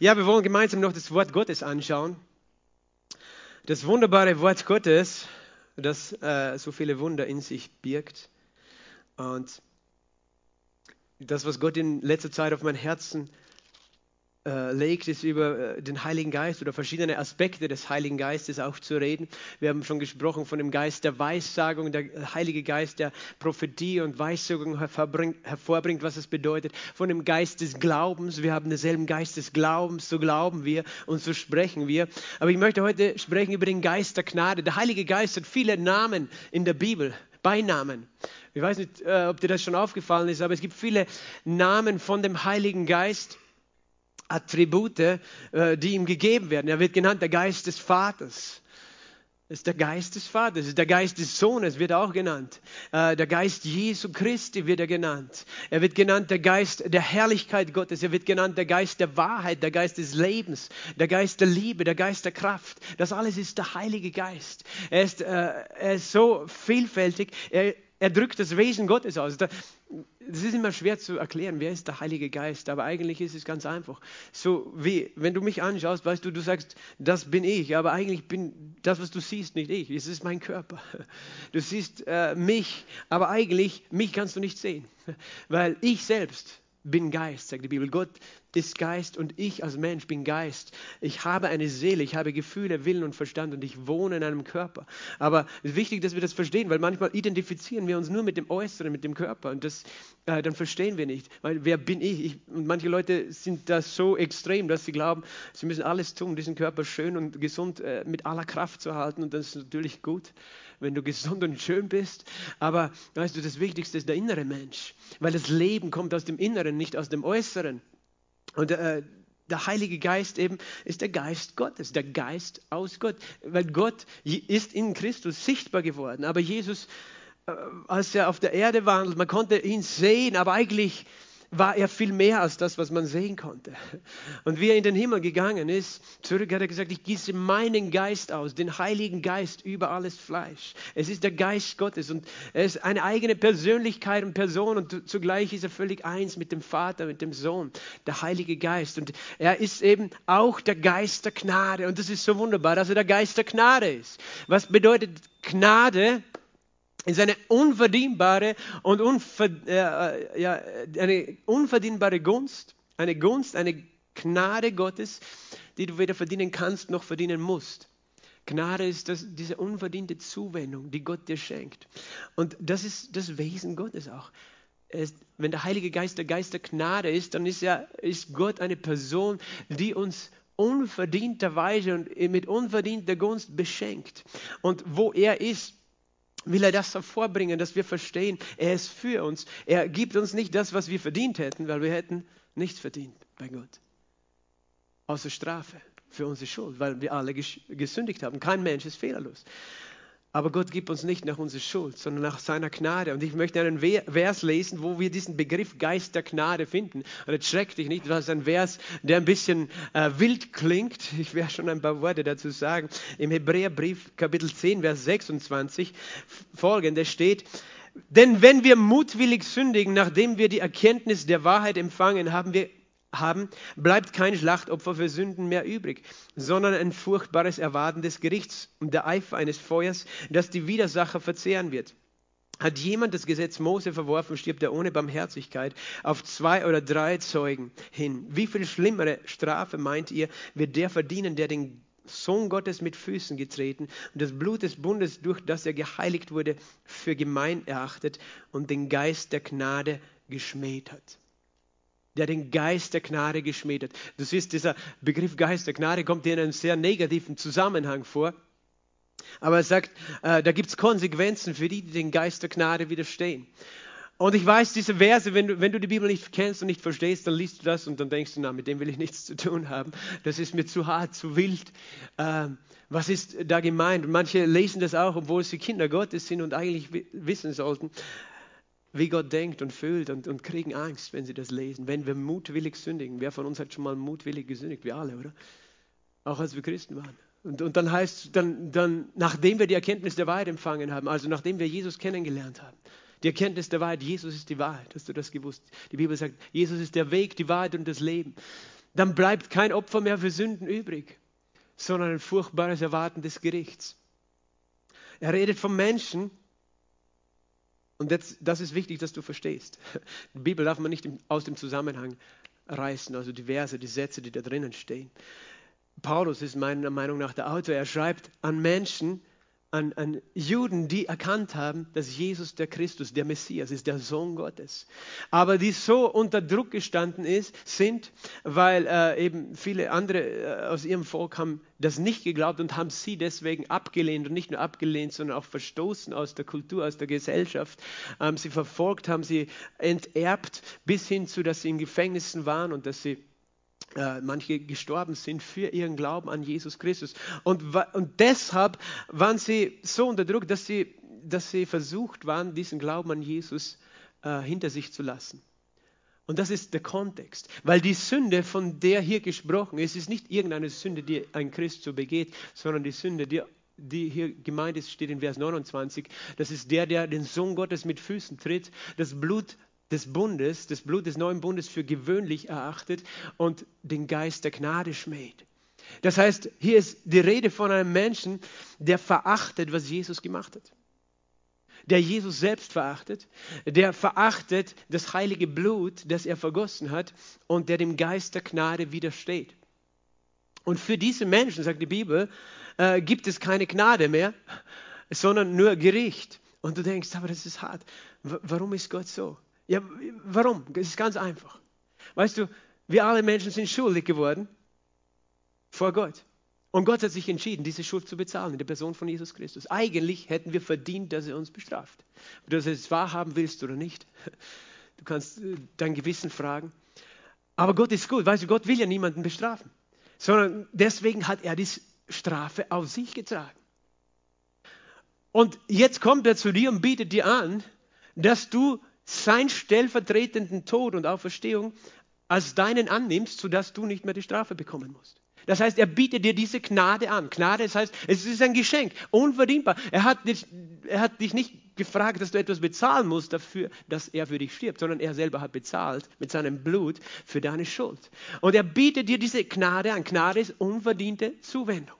Ja, wir wollen gemeinsam noch das Wort Gottes anschauen. Das wunderbare Wort Gottes, das äh, so viele Wunder in sich birgt. Und das, was Gott in letzter Zeit auf mein Herzen äh, legt, ist über äh, den Heiligen Geist oder verschiedene Aspekte des Heiligen Geistes auch zu reden. Wir haben schon gesprochen von dem Geist der Weissagung, der Heilige Geist der Prophetie und Weissagung hervorbringt, was es bedeutet. Von dem Geist des Glaubens. Wir haben denselben Geist des Glaubens, so glauben wir und so sprechen wir. Aber ich möchte heute sprechen über den Geist der Gnade. Der Heilige Geist hat viele Namen in der Bibel. Beinamen. Ich weiß nicht, äh, ob dir das schon aufgefallen ist, aber es gibt viele Namen von dem Heiligen Geist. Attribute, äh, die ihm gegeben werden. Er wird genannt der Geist des Vaters. Das ist der Geist des Vaters, das ist der Geist des Sohnes, wird auch genannt. Äh, der Geist Jesu Christi wird er genannt. Er wird genannt der Geist der Herrlichkeit Gottes. Er wird genannt der Geist der Wahrheit, der Geist des Lebens, der Geist der Liebe, der Geist der Kraft. Das alles ist der Heilige Geist. Er ist, äh, er ist so vielfältig. Er, er drückt das Wesen Gottes aus. Da, das ist immer schwer zu erklären, wer ist der Heilige Geist, aber eigentlich ist es ganz einfach. So wie, wenn du mich anschaust, weißt du, du sagst, das bin ich, aber eigentlich bin das, was du siehst, nicht ich, es ist mein Körper. Du siehst äh, mich, aber eigentlich, mich kannst du nicht sehen, weil ich selbst bin Geist, sagt die Bibel. Gott ist Geist und ich als Mensch bin Geist. Ich habe eine Seele, ich habe Gefühle, Willen und Verstand und ich wohne in einem Körper. Aber es ist wichtig, dass wir das verstehen, weil manchmal identifizieren wir uns nur mit dem Äußeren, mit dem Körper und das, äh, dann verstehen wir nicht. Weil wer bin ich? ich? Und manche Leute sind da so extrem, dass sie glauben, sie müssen alles tun, diesen Körper schön und gesund äh, mit aller Kraft zu halten und das ist natürlich gut wenn du gesund und schön bist. Aber weißt du, das Wichtigste ist der innere Mensch, weil das Leben kommt aus dem Inneren, nicht aus dem Äußeren. Und äh, der Heilige Geist eben ist der Geist Gottes, der Geist aus Gott, weil Gott ist in Christus sichtbar geworden. Aber Jesus, äh, als er auf der Erde wandelt, man konnte ihn sehen, aber eigentlich war er viel mehr als das, was man sehen konnte. Und wie er in den Himmel gegangen ist, zurück hat er gesagt, ich gieße meinen Geist aus, den Heiligen Geist über alles Fleisch. Es ist der Geist Gottes und er ist eine eigene Persönlichkeit und Person und zugleich ist er völlig eins mit dem Vater, mit dem Sohn, der Heilige Geist. Und er ist eben auch der Geist der Gnade und das ist so wunderbar, dass er der Geist der Gnade ist. Was bedeutet Gnade? Ist eine unverdienbare und unver, äh, ja, eine unverdienbare Gunst, eine Gunst, eine Gnade Gottes, die du weder verdienen kannst noch verdienen musst. Gnade ist das, diese unverdiente Zuwendung, die Gott dir schenkt. Und das ist das Wesen Gottes auch. Ist, wenn der Heilige Geist der Geist der Gnade ist, dann ist, ja, ist Gott eine Person, die uns unverdienterweise und mit unverdienter Gunst beschenkt. Und wo er ist, will er das hervorbringen, dass wir verstehen, er ist für uns. Er gibt uns nicht das, was wir verdient hätten, weil wir hätten nichts verdient bei Gott. Außer Strafe für unsere Schuld, weil wir alle gesündigt haben. Kein Mensch ist fehlerlos. Aber Gott gibt uns nicht nach unserer Schuld, sondern nach seiner Gnade. Und ich möchte einen Vers lesen, wo wir diesen Begriff Geist der Gnade finden. Und jetzt schreckt dich nicht, das ist ein Vers, der ein bisschen äh, wild klingt. Ich werde schon ein paar Worte dazu sagen. Im Hebräerbrief Kapitel 10, Vers 26 folgende steht, denn wenn wir mutwillig sündigen, nachdem wir die Erkenntnis der Wahrheit empfangen, haben wir haben, bleibt kein Schlachtopfer für Sünden mehr übrig, sondern ein furchtbares Erwarten des Gerichts und der Eifer eines Feuers, das die Widersacher verzehren wird. Hat jemand das Gesetz Mose verworfen, stirbt er ohne Barmherzigkeit auf zwei oder drei Zeugen hin. Wie viel schlimmere Strafe meint ihr, wird der verdienen, der den Sohn Gottes mit Füßen getreten und das Blut des Bundes, durch das er geheiligt wurde, für gemein erachtet und den Geist der Gnade geschmäht hat? Der den Geist der Gnade geschmäht hat. Du siehst, dieser Begriff Geist der Gnade kommt dir in einem sehr negativen Zusammenhang vor. Aber er sagt, äh, da gibt es Konsequenzen für die, die den Geist der Gnade widerstehen. Und ich weiß, diese Verse, wenn du, wenn du die Bibel nicht kennst und nicht verstehst, dann liest du das und dann denkst du, na, mit dem will ich nichts zu tun haben. Das ist mir zu hart, zu wild. Ähm, was ist da gemeint? Manche lesen das auch, obwohl sie Kinder Gottes sind und eigentlich wissen sollten wie Gott denkt und fühlt und, und kriegen Angst, wenn sie das lesen. Wenn wir mutwillig sündigen. Wer von uns hat schon mal mutwillig gesündigt? Wir alle, oder? Auch als wir Christen waren. Und, und dann heißt dann, dann, nachdem wir die Erkenntnis der Wahrheit empfangen haben, also nachdem wir Jesus kennengelernt haben, die Erkenntnis der Wahrheit, Jesus ist die Wahrheit, hast du das gewusst? Die Bibel sagt, Jesus ist der Weg, die Wahrheit und das Leben. dann bleibt kein Opfer mehr für Sünden übrig, sondern ein furchtbares Erwarten des Gerichts. Er redet vom Menschen, und das, das ist wichtig, dass du verstehst. Die Bibel darf man nicht aus dem Zusammenhang reißen, also die Verse, die Sätze, die da drinnen stehen. Paulus ist meiner Meinung nach der Autor. Er schreibt an Menschen, an, an Juden, die erkannt haben, dass Jesus der Christus, der Messias ist, der Sohn Gottes. Aber die so unter Druck gestanden ist, sind, weil äh, eben viele andere äh, aus ihrem Volk haben das nicht geglaubt und haben sie deswegen abgelehnt und nicht nur abgelehnt, sondern auch verstoßen aus der Kultur, aus der Gesellschaft. Ähm, sie verfolgt, haben sie enterbt, bis hin zu, dass sie in Gefängnissen waren und dass sie manche gestorben sind für ihren Glauben an Jesus Christus. Und, und deshalb waren sie so unter Druck, dass sie, dass sie versucht waren, diesen Glauben an Jesus äh, hinter sich zu lassen. Und das ist der Kontext. Weil die Sünde, von der hier gesprochen ist, ist nicht irgendeine Sünde, die ein Christ so begeht, sondern die Sünde, die, die hier gemeint ist, steht in Vers 29. Das ist der, der den Sohn Gottes mit Füßen tritt, das Blut des Bundes, das Blut des neuen Bundes für gewöhnlich erachtet und den Geist der Gnade schmäht. Das heißt, hier ist die Rede von einem Menschen, der verachtet, was Jesus gemacht hat. Der Jesus selbst verachtet, der verachtet das heilige Blut, das er vergossen hat und der dem Geist der Gnade widersteht. Und für diese Menschen, sagt die Bibel, äh, gibt es keine Gnade mehr, sondern nur Gericht. Und du denkst, aber das ist hart. W warum ist Gott so? Ja, warum? Es ist ganz einfach. Weißt du, wir alle Menschen sind schuldig geworden vor Gott. Und Gott hat sich entschieden, diese Schuld zu bezahlen in der Person von Jesus Christus. Eigentlich hätten wir verdient, dass er uns bestraft. Ob du das jetzt wahrhaben willst oder nicht. Du kannst äh, dein Gewissen fragen. Aber Gott ist gut. Weißt du, Gott will ja niemanden bestrafen. Sondern deswegen hat er die Strafe auf sich getragen. Und jetzt kommt er zu dir und bietet dir an, dass du sein stellvertretenden Tod und Auferstehung als deinen annimmst, sodass du nicht mehr die Strafe bekommen musst. Das heißt, er bietet dir diese Gnade an. Gnade, das heißt, es ist ein Geschenk, unverdienbar. Er hat, dich, er hat dich nicht gefragt, dass du etwas bezahlen musst dafür, dass er für dich stirbt, sondern er selber hat bezahlt mit seinem Blut für deine Schuld. Und er bietet dir diese Gnade an. Gnade ist unverdiente Zuwendung.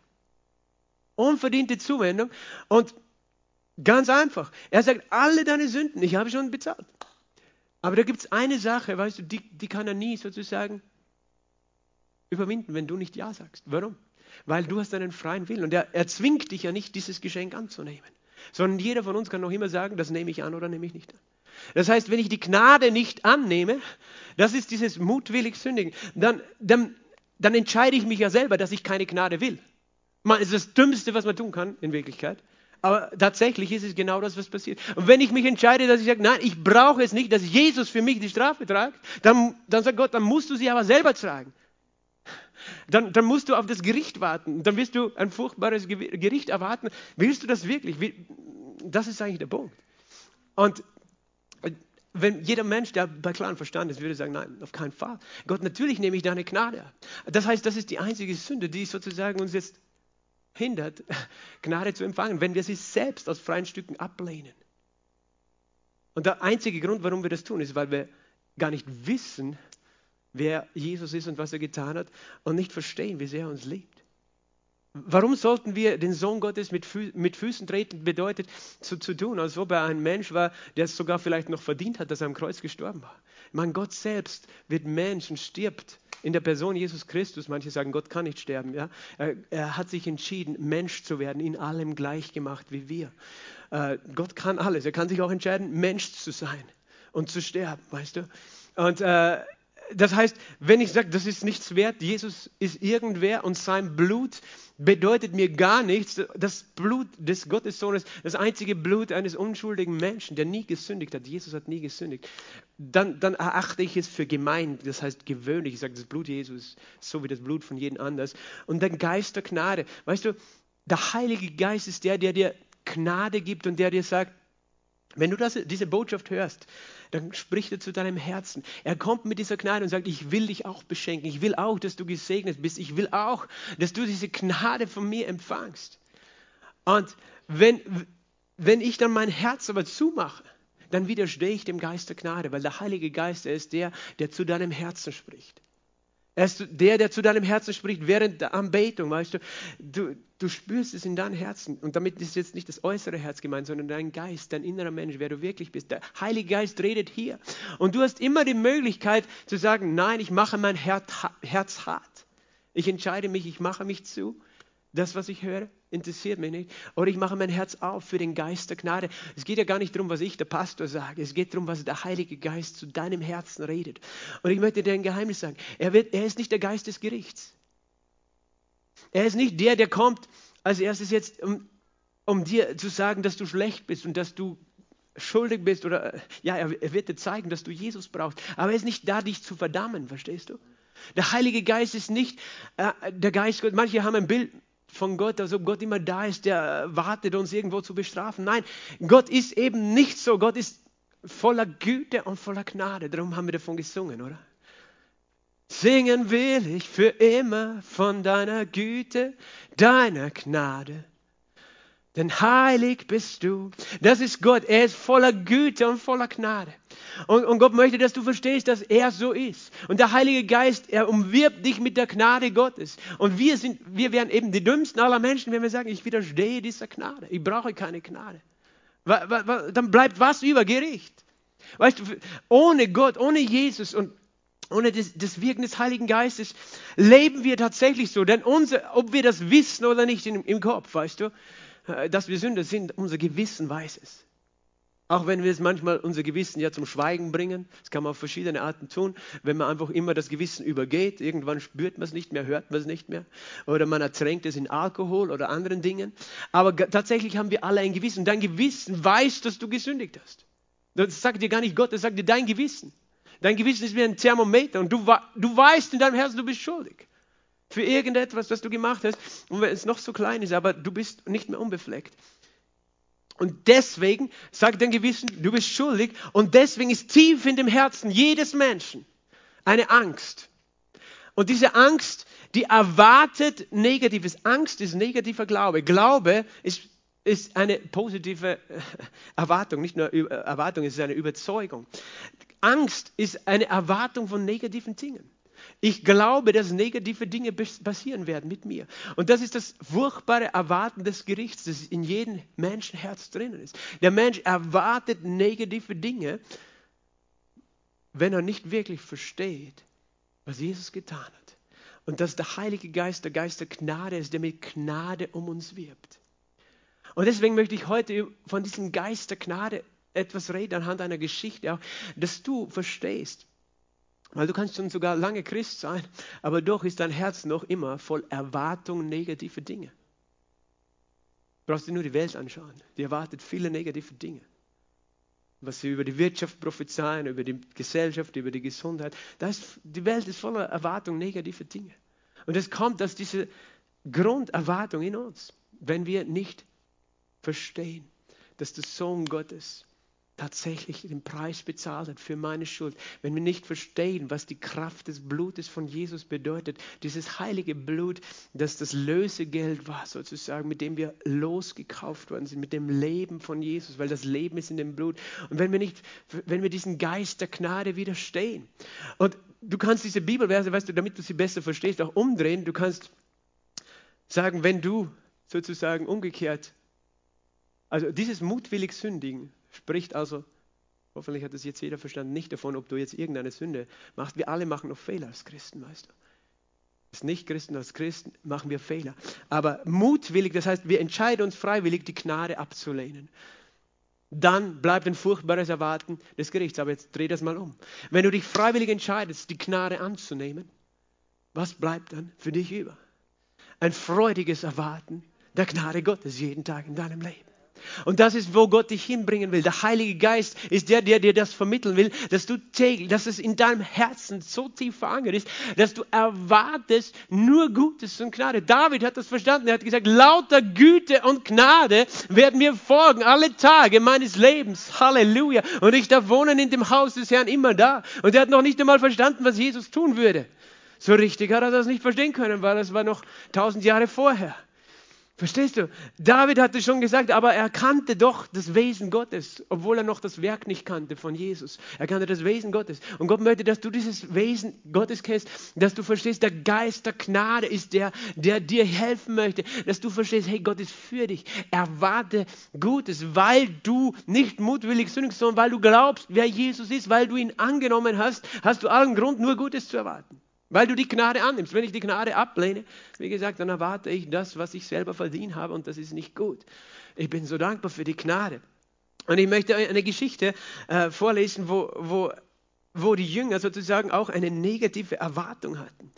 Unverdiente Zuwendung. Und Ganz einfach. Er sagt, alle deine Sünden, ich habe schon bezahlt. Aber da gibt es eine Sache, weißt du, die, die kann er nie sozusagen überwinden, wenn du nicht Ja sagst. Warum? Weil du hast einen freien Willen und er, er zwingt dich ja nicht, dieses Geschenk anzunehmen. Sondern jeder von uns kann noch immer sagen, das nehme ich an oder nehme ich nicht an. Das heißt, wenn ich die Gnade nicht annehme, das ist dieses mutwillig Sündigen, dann, dann, dann entscheide ich mich ja selber, dass ich keine Gnade will. Man, ist das Dümmste, was man tun kann, in Wirklichkeit. Aber tatsächlich ist es genau das, was passiert. Und wenn ich mich entscheide, dass ich sage, nein, ich brauche es nicht, dass Jesus für mich die Strafe tragt, dann, dann sagt Gott, dann musst du sie aber selber tragen. Dann, dann musst du auf das Gericht warten. Dann wirst du ein furchtbares Gericht erwarten. Willst du das wirklich? Das ist eigentlich der Punkt. Und wenn jeder Mensch, der bei klarem Verstand ist, würde sagen, nein, auf keinen Fall. Gott, natürlich nehme ich deine Gnade. Das heißt, das ist die einzige Sünde, die sozusagen uns jetzt hindert, Gnade zu empfangen, wenn wir sie selbst aus freien Stücken ablehnen. Und der einzige Grund, warum wir das tun, ist, weil wir gar nicht wissen, wer Jesus ist und was er getan hat und nicht verstehen, wie sehr er uns liebt. Warum sollten wir den Sohn Gottes mit, Fü mit Füßen treten, bedeutet zu, zu tun, als ob er ein Mensch war, der es sogar vielleicht noch verdient hat, dass er am Kreuz gestorben war. Mein Gott selbst wird Mensch und stirbt in der Person Jesus Christus, manche sagen, Gott kann nicht sterben, ja? er, er hat sich entschieden, Mensch zu werden, in allem gleich gemacht wie wir. Äh, Gott kann alles. Er kann sich auch entscheiden, Mensch zu sein und zu sterben, weißt du? Und äh, das heißt, wenn ich sage, das ist nichts wert, Jesus ist irgendwer und sein Blut bedeutet mir gar nichts. Das Blut des Gottessohnes, das einzige Blut eines unschuldigen Menschen, der nie gesündigt hat. Jesus hat nie gesündigt. Dann, dann erachte ich es für gemein, das heißt gewöhnlich. Ich sage, das Blut Jesus ist so wie das Blut von jedem anders. Und der Geist der Gnade. Weißt du, der Heilige Geist ist der, der dir Gnade gibt und der dir sagt, wenn du das, diese Botschaft hörst, dann spricht er zu deinem Herzen. Er kommt mit dieser Gnade und sagt, ich will dich auch beschenken. Ich will auch, dass du gesegnet bist. Ich will auch, dass du diese Gnade von mir empfangst. Und wenn, wenn ich dann mein Herz aber zumache, dann widerstehe ich dem Geist der Gnade, weil der Heilige Geist, er ist der, der zu deinem Herzen spricht. Er ist der, der zu deinem Herzen spricht während der Anbetung, weißt du. Du, du spürst es in deinem Herzen. Und damit ist jetzt nicht das äußere Herz gemeint, sondern dein Geist, dein innerer Mensch, wer du wirklich bist. Der Heilige Geist redet hier. Und du hast immer die Möglichkeit zu sagen, nein, ich mache mein Herz hart. Ich entscheide mich, ich mache mich zu. Das, was ich höre, interessiert mich nicht. Oder ich mache mein Herz auf für den Geist der Gnade. Es geht ja gar nicht darum, was ich, der Pastor, sage. Es geht darum, was der Heilige Geist zu deinem Herzen redet. Und ich möchte dir ein Geheimnis sagen. Er, wird, er ist nicht der Geist des Gerichts. Er ist nicht der, der kommt als erstes jetzt, um, um dir zu sagen, dass du schlecht bist und dass du schuldig bist. Oder ja, er wird dir zeigen, dass du Jesus brauchst. Aber er ist nicht da, dich zu verdammen, verstehst du? Der Heilige Geist ist nicht äh, der Geist Gott. Manche haben ein Bild von Gott, als ob Gott immer da ist, der wartet, uns irgendwo zu bestrafen. Nein, Gott ist eben nicht so. Gott ist voller Güte und voller Gnade. Darum haben wir davon gesungen, oder? Singen will ich für immer von deiner Güte, deiner Gnade. Denn heilig bist du. Das ist Gott. Er ist voller Güte und voller Gnade. Und, und, Gott möchte, dass du verstehst, dass er so ist. Und der Heilige Geist, er umwirbt dich mit der Gnade Gottes. Und wir sind, wir wären eben die dümmsten aller Menschen, wenn wir sagen, ich widerstehe dieser Gnade. Ich brauche keine Gnade. Dann bleibt was über Gericht. Weißt du, ohne Gott, ohne Jesus und ohne das, das, Wirken des Heiligen Geistes leben wir tatsächlich so. Denn unser, ob wir das wissen oder nicht im, im Kopf, weißt du, dass wir Sünder sind, unser Gewissen weiß es. Auch wenn wir es manchmal unser Gewissen ja zum Schweigen bringen, das kann man auf verschiedene Arten tun, wenn man einfach immer das Gewissen übergeht, irgendwann spürt man es nicht mehr, hört man es nicht mehr, oder man ertränkt es in Alkohol oder anderen Dingen. Aber tatsächlich haben wir alle ein Gewissen. Dein Gewissen weiß, dass du gesündigt hast. Das sagt dir gar nicht Gott, das sagt dir dein Gewissen. Dein Gewissen ist wie ein Thermometer und du, du weißt in deinem Herzen, du bist schuldig für irgendetwas, was du gemacht hast, und wenn es noch so klein ist, aber du bist nicht mehr unbefleckt. Und deswegen sagt dein Gewissen, du bist schuldig, und deswegen ist tief in dem Herzen jedes Menschen eine Angst. Und diese Angst, die erwartet Negatives. Angst ist negativer Glaube. Glaube ist, ist eine positive Erwartung, nicht nur Erwartung, es ist eine Überzeugung. Angst ist eine Erwartung von negativen Dingen. Ich glaube, dass negative Dinge passieren werden mit mir. Und das ist das furchtbare Erwarten des Gerichts, das in jedem Menschenherz drinnen ist. Der Mensch erwartet negative Dinge, wenn er nicht wirklich versteht, was Jesus getan hat. Und dass der Heilige Geist der Geist der Gnade ist, der mit Gnade um uns wirbt. Und deswegen möchte ich heute von diesem Geist der Gnade etwas reden, anhand einer Geschichte auch, dass du verstehst, weil du kannst schon sogar lange Christ sein, aber doch ist dein Herz noch immer voll Erwartungen negative Dinge. Du brauchst dir nur die Welt anschauen. Die erwartet viele negative Dinge. Was sie über die Wirtschaft prophezeien, über die Gesellschaft, über die Gesundheit. Das, die Welt ist voller Erwartungen negative Dinge. Und es kommt aus dieser Grunderwartung in uns, wenn wir nicht verstehen, dass der Sohn Gottes tatsächlich den Preis bezahlt hat für meine Schuld, wenn wir nicht verstehen, was die Kraft des Blutes von Jesus bedeutet, dieses heilige Blut, das das Lösegeld war, sozusagen, mit dem wir losgekauft worden sind, mit dem Leben von Jesus, weil das Leben ist in dem Blut. Und wenn wir nicht, wenn wir diesen Geist der Gnade widerstehen, und du kannst diese Bibelverse, weißt du, damit du sie besser verstehst, auch umdrehen, du kannst sagen, wenn du sozusagen umgekehrt, also dieses mutwillig Sündigen, Spricht also, hoffentlich hat das jetzt jeder verstanden, nicht davon, ob du jetzt irgendeine Sünde machst. Wir alle machen noch Fehler als Christen, weißt du. Als Nicht-Christen, als Christen machen wir Fehler. Aber mutwillig, das heißt, wir entscheiden uns freiwillig, die Gnade abzulehnen. Dann bleibt ein furchtbares Erwarten des Gerichts. Aber jetzt dreh das mal um. Wenn du dich freiwillig entscheidest, die Gnade anzunehmen, was bleibt dann für dich über? Ein freudiges Erwarten der Gnade Gottes jeden Tag in deinem Leben. Und das ist, wo Gott dich hinbringen will. Der Heilige Geist ist der, der dir das vermitteln will, dass du täglich, dass es in deinem Herzen so tief verankert ist, dass du erwartest nur Gutes und Gnade. David hat das verstanden. Er hat gesagt, lauter Güte und Gnade werden mir folgen alle Tage meines Lebens. Halleluja. Und ich darf wohnen in dem Haus des Herrn immer da. Und er hat noch nicht einmal verstanden, was Jesus tun würde. So richtig hat er das nicht verstehen können, weil es war noch tausend Jahre vorher. Verstehst du? David hatte schon gesagt, aber er kannte doch das Wesen Gottes, obwohl er noch das Werk nicht kannte von Jesus. Er kannte das Wesen Gottes. Und Gott möchte, dass du dieses Wesen Gottes kennst, dass du verstehst, der Geist der Gnade ist der, der dir helfen möchte, dass du verstehst, hey, Gott ist für dich. Erwarte Gutes, weil du nicht mutwillig sündigst, sondern weil du glaubst, wer Jesus ist, weil du ihn angenommen hast, hast du allen Grund, nur Gutes zu erwarten. Weil du die Gnade annimmst. Wenn ich die Gnade ablehne, wie gesagt, dann erwarte ich das, was ich selber verdient habe und das ist nicht gut. Ich bin so dankbar für die Gnade. Und ich möchte eine Geschichte äh, vorlesen, wo, wo, wo die Jünger sozusagen auch eine negative Erwartung hatten.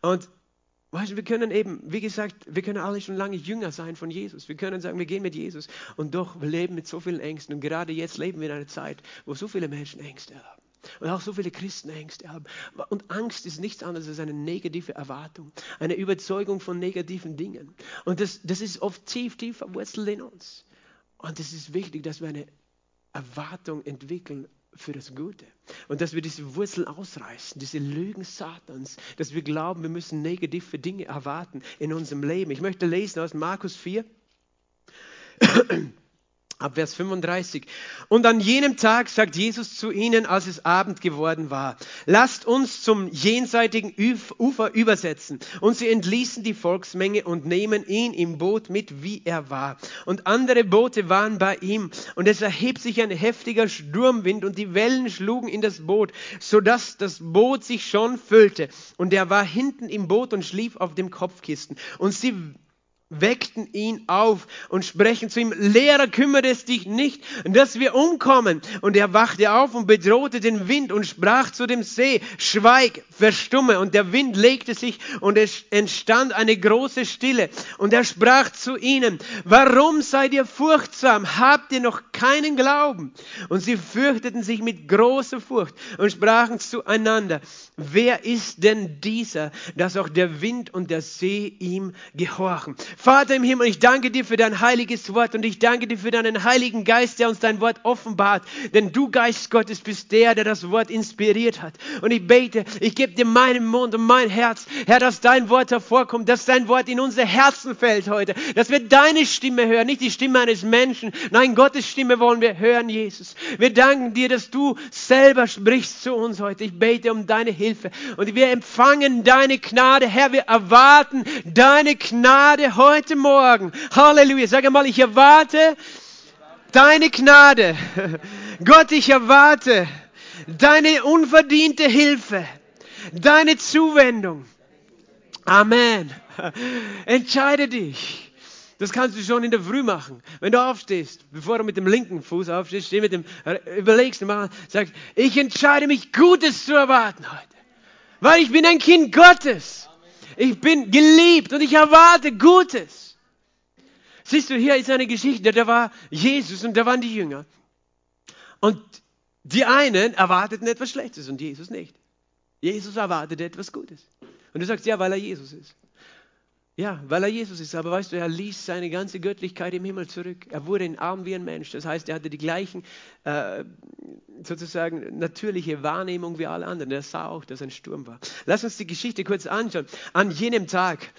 Und weißt du, wir können eben, wie gesagt, wir können alle schon lange Jünger sein von Jesus. Wir können sagen, wir gehen mit Jesus und doch wir leben mit so vielen Ängsten. Und gerade jetzt leben wir in einer Zeit, wo so viele Menschen Ängste haben. Und auch so viele Christen Ängste haben. Und Angst ist nichts anderes als eine negative Erwartung, eine Überzeugung von negativen Dingen. Und das, das ist oft tief, tief verwurzelt in uns. Und es ist wichtig, dass wir eine Erwartung entwickeln für das Gute. Und dass wir diese Wurzeln ausreißen, diese Lügen Satans, dass wir glauben, wir müssen negative Dinge erwarten in unserem Leben. Ich möchte lesen aus Markus 4. Ab Vers 35. Und an jenem Tag sagt Jesus zu ihnen, als es Abend geworden war, lasst uns zum jenseitigen Ufer übersetzen. Und sie entließen die Volksmenge und nehmen ihn im Boot mit, wie er war. Und andere Boote waren bei ihm. Und es erhebt sich ein heftiger Sturmwind und die Wellen schlugen in das Boot, sodass das Boot sich schon füllte. Und er war hinten im Boot und schlief auf dem Kopfkissen. Und sie weckten ihn auf und sprechen zu ihm, Lehrer, kümmert es dich nicht, dass wir umkommen. Und er wachte auf und bedrohte den Wind und sprach zu dem See, schweig, verstumme. Und der Wind legte sich und es entstand eine große Stille. Und er sprach zu ihnen, warum seid ihr furchtsam? Habt ihr noch keinen Glauben? Und sie fürchteten sich mit großer Furcht und sprachen zueinander, wer ist denn dieser, dass auch der Wind und der See ihm gehorchen? Vater im Himmel, ich danke dir für dein heiliges Wort und ich danke dir für deinen Heiligen Geist, der uns dein Wort offenbart. Denn du, Geist Gottes, bist der, der das Wort inspiriert hat. Und ich bete, ich gebe dir meinen Mund und mein Herz, Herr, dass dein Wort hervorkommt, dass dein Wort in unser Herzen fällt heute, dass wir deine Stimme hören, nicht die Stimme eines Menschen. Nein, Gottes Stimme wollen wir hören, Jesus. Wir danken dir, dass du selber sprichst zu uns heute. Ich bete um deine Hilfe und wir empfangen deine Gnade, Herr. Wir erwarten deine Gnade heute Morgen. Halleluja. Sag einmal, ich erwarte deine Gnade. Gott, ich erwarte deine unverdiente Hilfe, deine Zuwendung. Amen. Entscheide dich. Das kannst du schon in der Früh machen. Wenn du aufstehst, bevor du mit dem linken Fuß aufstehst, steh mit dem, überlegst und sagst, ich entscheide mich, Gutes zu erwarten heute. Weil ich bin ein Kind Gottes. Ich bin geliebt und ich erwarte Gutes. Siehst du, hier ist eine Geschichte, da war Jesus und da waren die Jünger. Und die einen erwarteten etwas Schlechtes und Jesus nicht. Jesus erwartete etwas Gutes. Und du sagst, ja, weil er Jesus ist. Ja, weil er Jesus ist. Aber weißt du, er ließ seine ganze Göttlichkeit im Himmel zurück. Er wurde in arm wie ein Mensch. Das heißt, er hatte die gleichen, äh, sozusagen, natürliche Wahrnehmung wie alle anderen. Er sah auch, dass ein Sturm war. Lass uns die Geschichte kurz anschauen. An jenem Tag,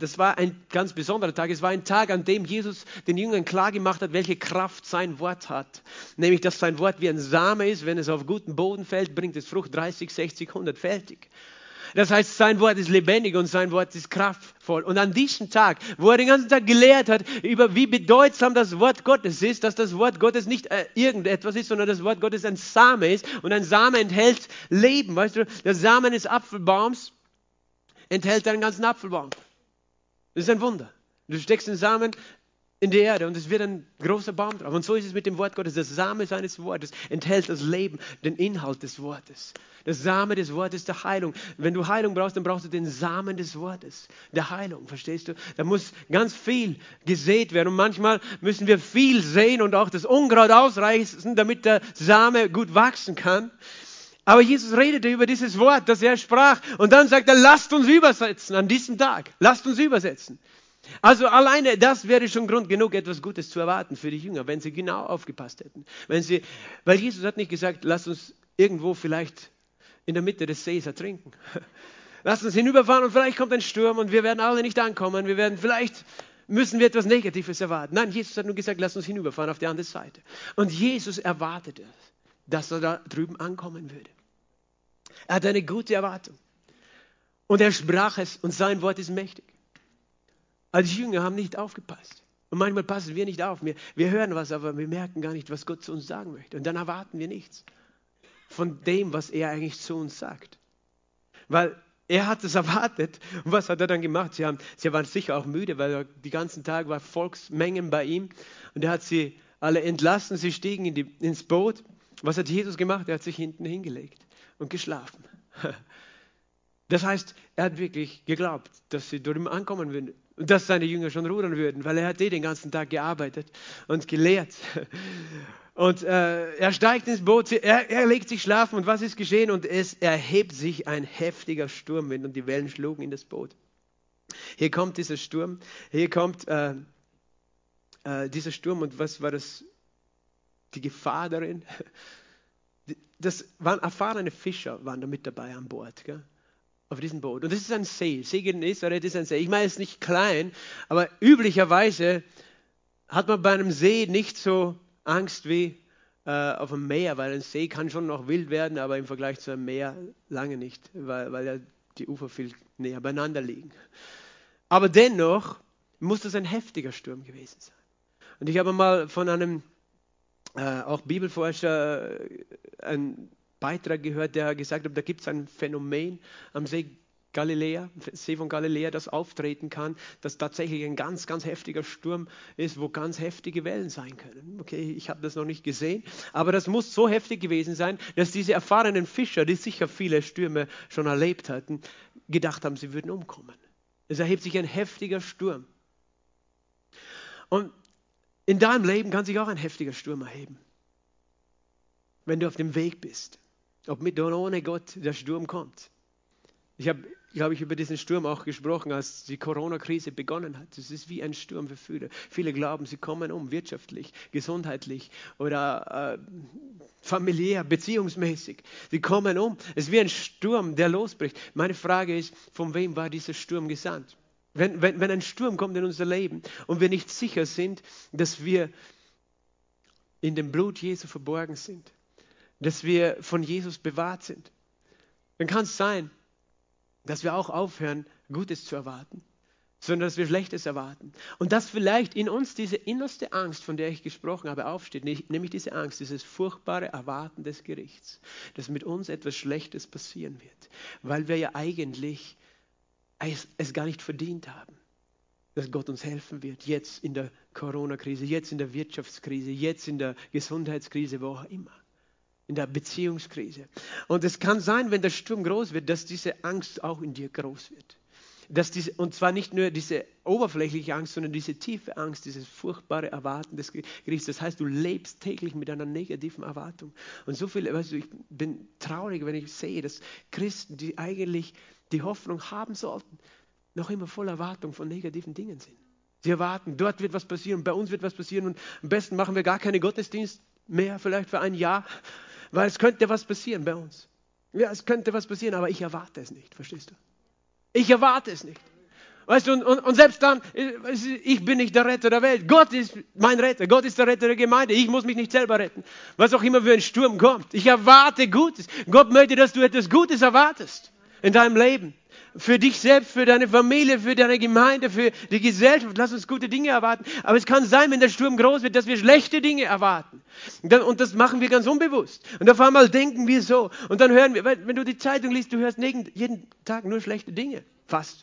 das war ein ganz besonderer Tag. Es war ein Tag, an dem Jesus den Jüngern klargemacht hat, welche Kraft sein Wort hat. Nämlich, dass sein Wort wie ein Same ist. Wenn es auf guten Boden fällt, bringt es Frucht 30, 60, 100-fältig. Das heißt, sein Wort ist lebendig und sein Wort ist kraftvoll. Und an diesem Tag, wo er den ganzen Tag gelehrt hat, über wie bedeutsam das Wort Gottes ist, dass das Wort Gottes nicht äh, irgendetwas ist, sondern das Wort Gottes ein Same ist. Und ein Same enthält Leben. Weißt du, der Samen des Apfelbaums enthält einen ganzen Apfelbaum. Das ist ein Wunder. Du steckst den Samen in die Erde und es wird ein großer Baum drauf. Und so ist es mit dem Wort Gottes. Der Same seines Wortes enthält das Leben, den Inhalt des Wortes. Der Same des Wortes der Heilung. Wenn du Heilung brauchst, dann brauchst du den Samen des Wortes der Heilung. Verstehst du? Da muss ganz viel gesät werden. Und manchmal müssen wir viel sehen und auch das Unkraut ausreißen, damit der Same gut wachsen kann. Aber Jesus redete über dieses Wort, das er sprach. Und dann sagt er, lasst uns übersetzen an diesem Tag. Lasst uns übersetzen. Also alleine das wäre schon Grund genug, etwas Gutes zu erwarten für die Jünger, wenn sie genau aufgepasst hätten. Wenn sie, weil Jesus hat nicht gesagt, lass uns irgendwo vielleicht in der Mitte des Sees ertrinken. Lass uns hinüberfahren und vielleicht kommt ein Sturm und wir werden alle nicht ankommen. Wir werden vielleicht müssen wir etwas Negatives erwarten. Nein, Jesus hat nur gesagt, lass uns hinüberfahren auf die andere Seite. Und Jesus erwartete, dass er da drüben ankommen würde. Er hat eine gute Erwartung. Und er sprach es und sein Wort ist mächtig. Als Jünger haben nicht aufgepasst. Und manchmal passen wir nicht auf. Wir, wir hören was, aber wir merken gar nicht, was Gott zu uns sagen möchte. Und dann erwarten wir nichts von dem, was er eigentlich zu uns sagt. Weil er hat es erwartet. Und was hat er dann gemacht? Sie, haben, sie waren sicher auch müde, weil die ganzen Tage war Volksmengen bei ihm. Und er hat sie alle entlassen. Sie stiegen in die, ins Boot. Was hat Jesus gemacht? Er hat sich hinten hingelegt und geschlafen. Das heißt, er hat wirklich geglaubt, dass sie dort ankommen würden und dass seine Jünger schon rudern würden, weil er hat eh den ganzen Tag gearbeitet und gelehrt. Und äh, er steigt ins Boot, er, er, legt sich schlafen und was ist geschehen? Und es erhebt sich ein heftiger Sturmwind und die Wellen schlugen in das Boot. Hier kommt dieser Sturm, hier kommt äh, äh, dieser Sturm und was war das? Die Gefahr darin? Das waren erfahrene Fischer, waren da mit dabei an Bord. Gell? Auf diesem Boot. Und das ist ein See. See Genezareth ist ein See. Ich meine, es ist nicht klein, aber üblicherweise hat man bei einem See nicht so Angst wie äh, auf einem Meer, weil ein See kann schon noch wild werden, aber im Vergleich zu einem Meer lange nicht, weil, weil ja die Ufer viel näher beieinander liegen. Aber dennoch muss das ein heftiger Sturm gewesen sein. Und ich habe mal von einem äh, auch Bibelforscher äh, ein Beitrag gehört, der gesagt hat, da gibt es ein Phänomen am See Galiläa, See von Galiläa, das auftreten kann, dass tatsächlich ein ganz, ganz heftiger Sturm ist, wo ganz heftige Wellen sein können. Okay, ich habe das noch nicht gesehen, aber das muss so heftig gewesen sein, dass diese erfahrenen Fischer, die sicher viele Stürme schon erlebt hatten, gedacht haben, sie würden umkommen. Es erhebt sich ein heftiger Sturm. Und in deinem Leben kann sich auch ein heftiger Sturm erheben, wenn du auf dem Weg bist. Ob mit oder ohne Gott der Sturm kommt. Ich habe, glaube ich, über diesen Sturm auch gesprochen, als die Corona-Krise begonnen hat. Es ist wie ein Sturm für viele. Viele glauben, sie kommen um, wirtschaftlich, gesundheitlich oder äh, familiär, beziehungsmäßig. Sie kommen um. Es ist wie ein Sturm, der losbricht. Meine Frage ist, von wem war dieser Sturm gesandt? Wenn, wenn, wenn ein Sturm kommt in unser Leben und wir nicht sicher sind, dass wir in dem Blut Jesu verborgen sind, dass wir von Jesus bewahrt sind, dann kann es sein, dass wir auch aufhören, Gutes zu erwarten, sondern dass wir Schlechtes erwarten. Und dass vielleicht in uns diese innerste Angst, von der ich gesprochen habe, aufsteht, nämlich diese Angst, dieses furchtbare Erwarten des Gerichts, dass mit uns etwas Schlechtes passieren wird, weil wir ja eigentlich es, es gar nicht verdient haben dass Gott uns helfen wird, jetzt in der Corona-Krise, jetzt in der Wirtschaftskrise, jetzt in der Gesundheitskrise, wo auch immer in der Beziehungskrise. Und es kann sein, wenn der Sturm groß wird, dass diese Angst auch in dir groß wird. Dass diese, und zwar nicht nur diese oberflächliche Angst, sondern diese tiefe Angst, dieses furchtbare Erwarten des Gerichts. Das heißt, du lebst täglich mit einer negativen Erwartung. Und so viele, weißt du, ich bin traurig, wenn ich sehe, dass Christen, die eigentlich die Hoffnung haben sollten, noch immer voll Erwartung von negativen Dingen sind. Sie erwarten, dort wird was passieren, bei uns wird was passieren und am besten machen wir gar keine Gottesdienst mehr, vielleicht für ein Jahr, weil es könnte was passieren bei uns. Ja, es könnte was passieren, aber ich erwarte es nicht, verstehst du? Ich erwarte es nicht. Weißt du, und, und, und, selbst dann, ich bin nicht der Retter der Welt. Gott ist mein Retter. Gott ist der Retter der Gemeinde. Ich muss mich nicht selber retten. Was auch immer für ein Sturm kommt. Ich erwarte Gutes. Gott möchte, dass du etwas Gutes erwartest in deinem Leben für dich selbst, für deine Familie, für deine Gemeinde, für die Gesellschaft. Lass uns gute Dinge erwarten. Aber es kann sein, wenn der Sturm groß wird, dass wir schlechte Dinge erwarten. Und das machen wir ganz unbewusst. Und auf einmal denken wir so. Und dann hören wir, wenn du die Zeitung liest, du hörst jeden Tag nur schlechte Dinge. Fast.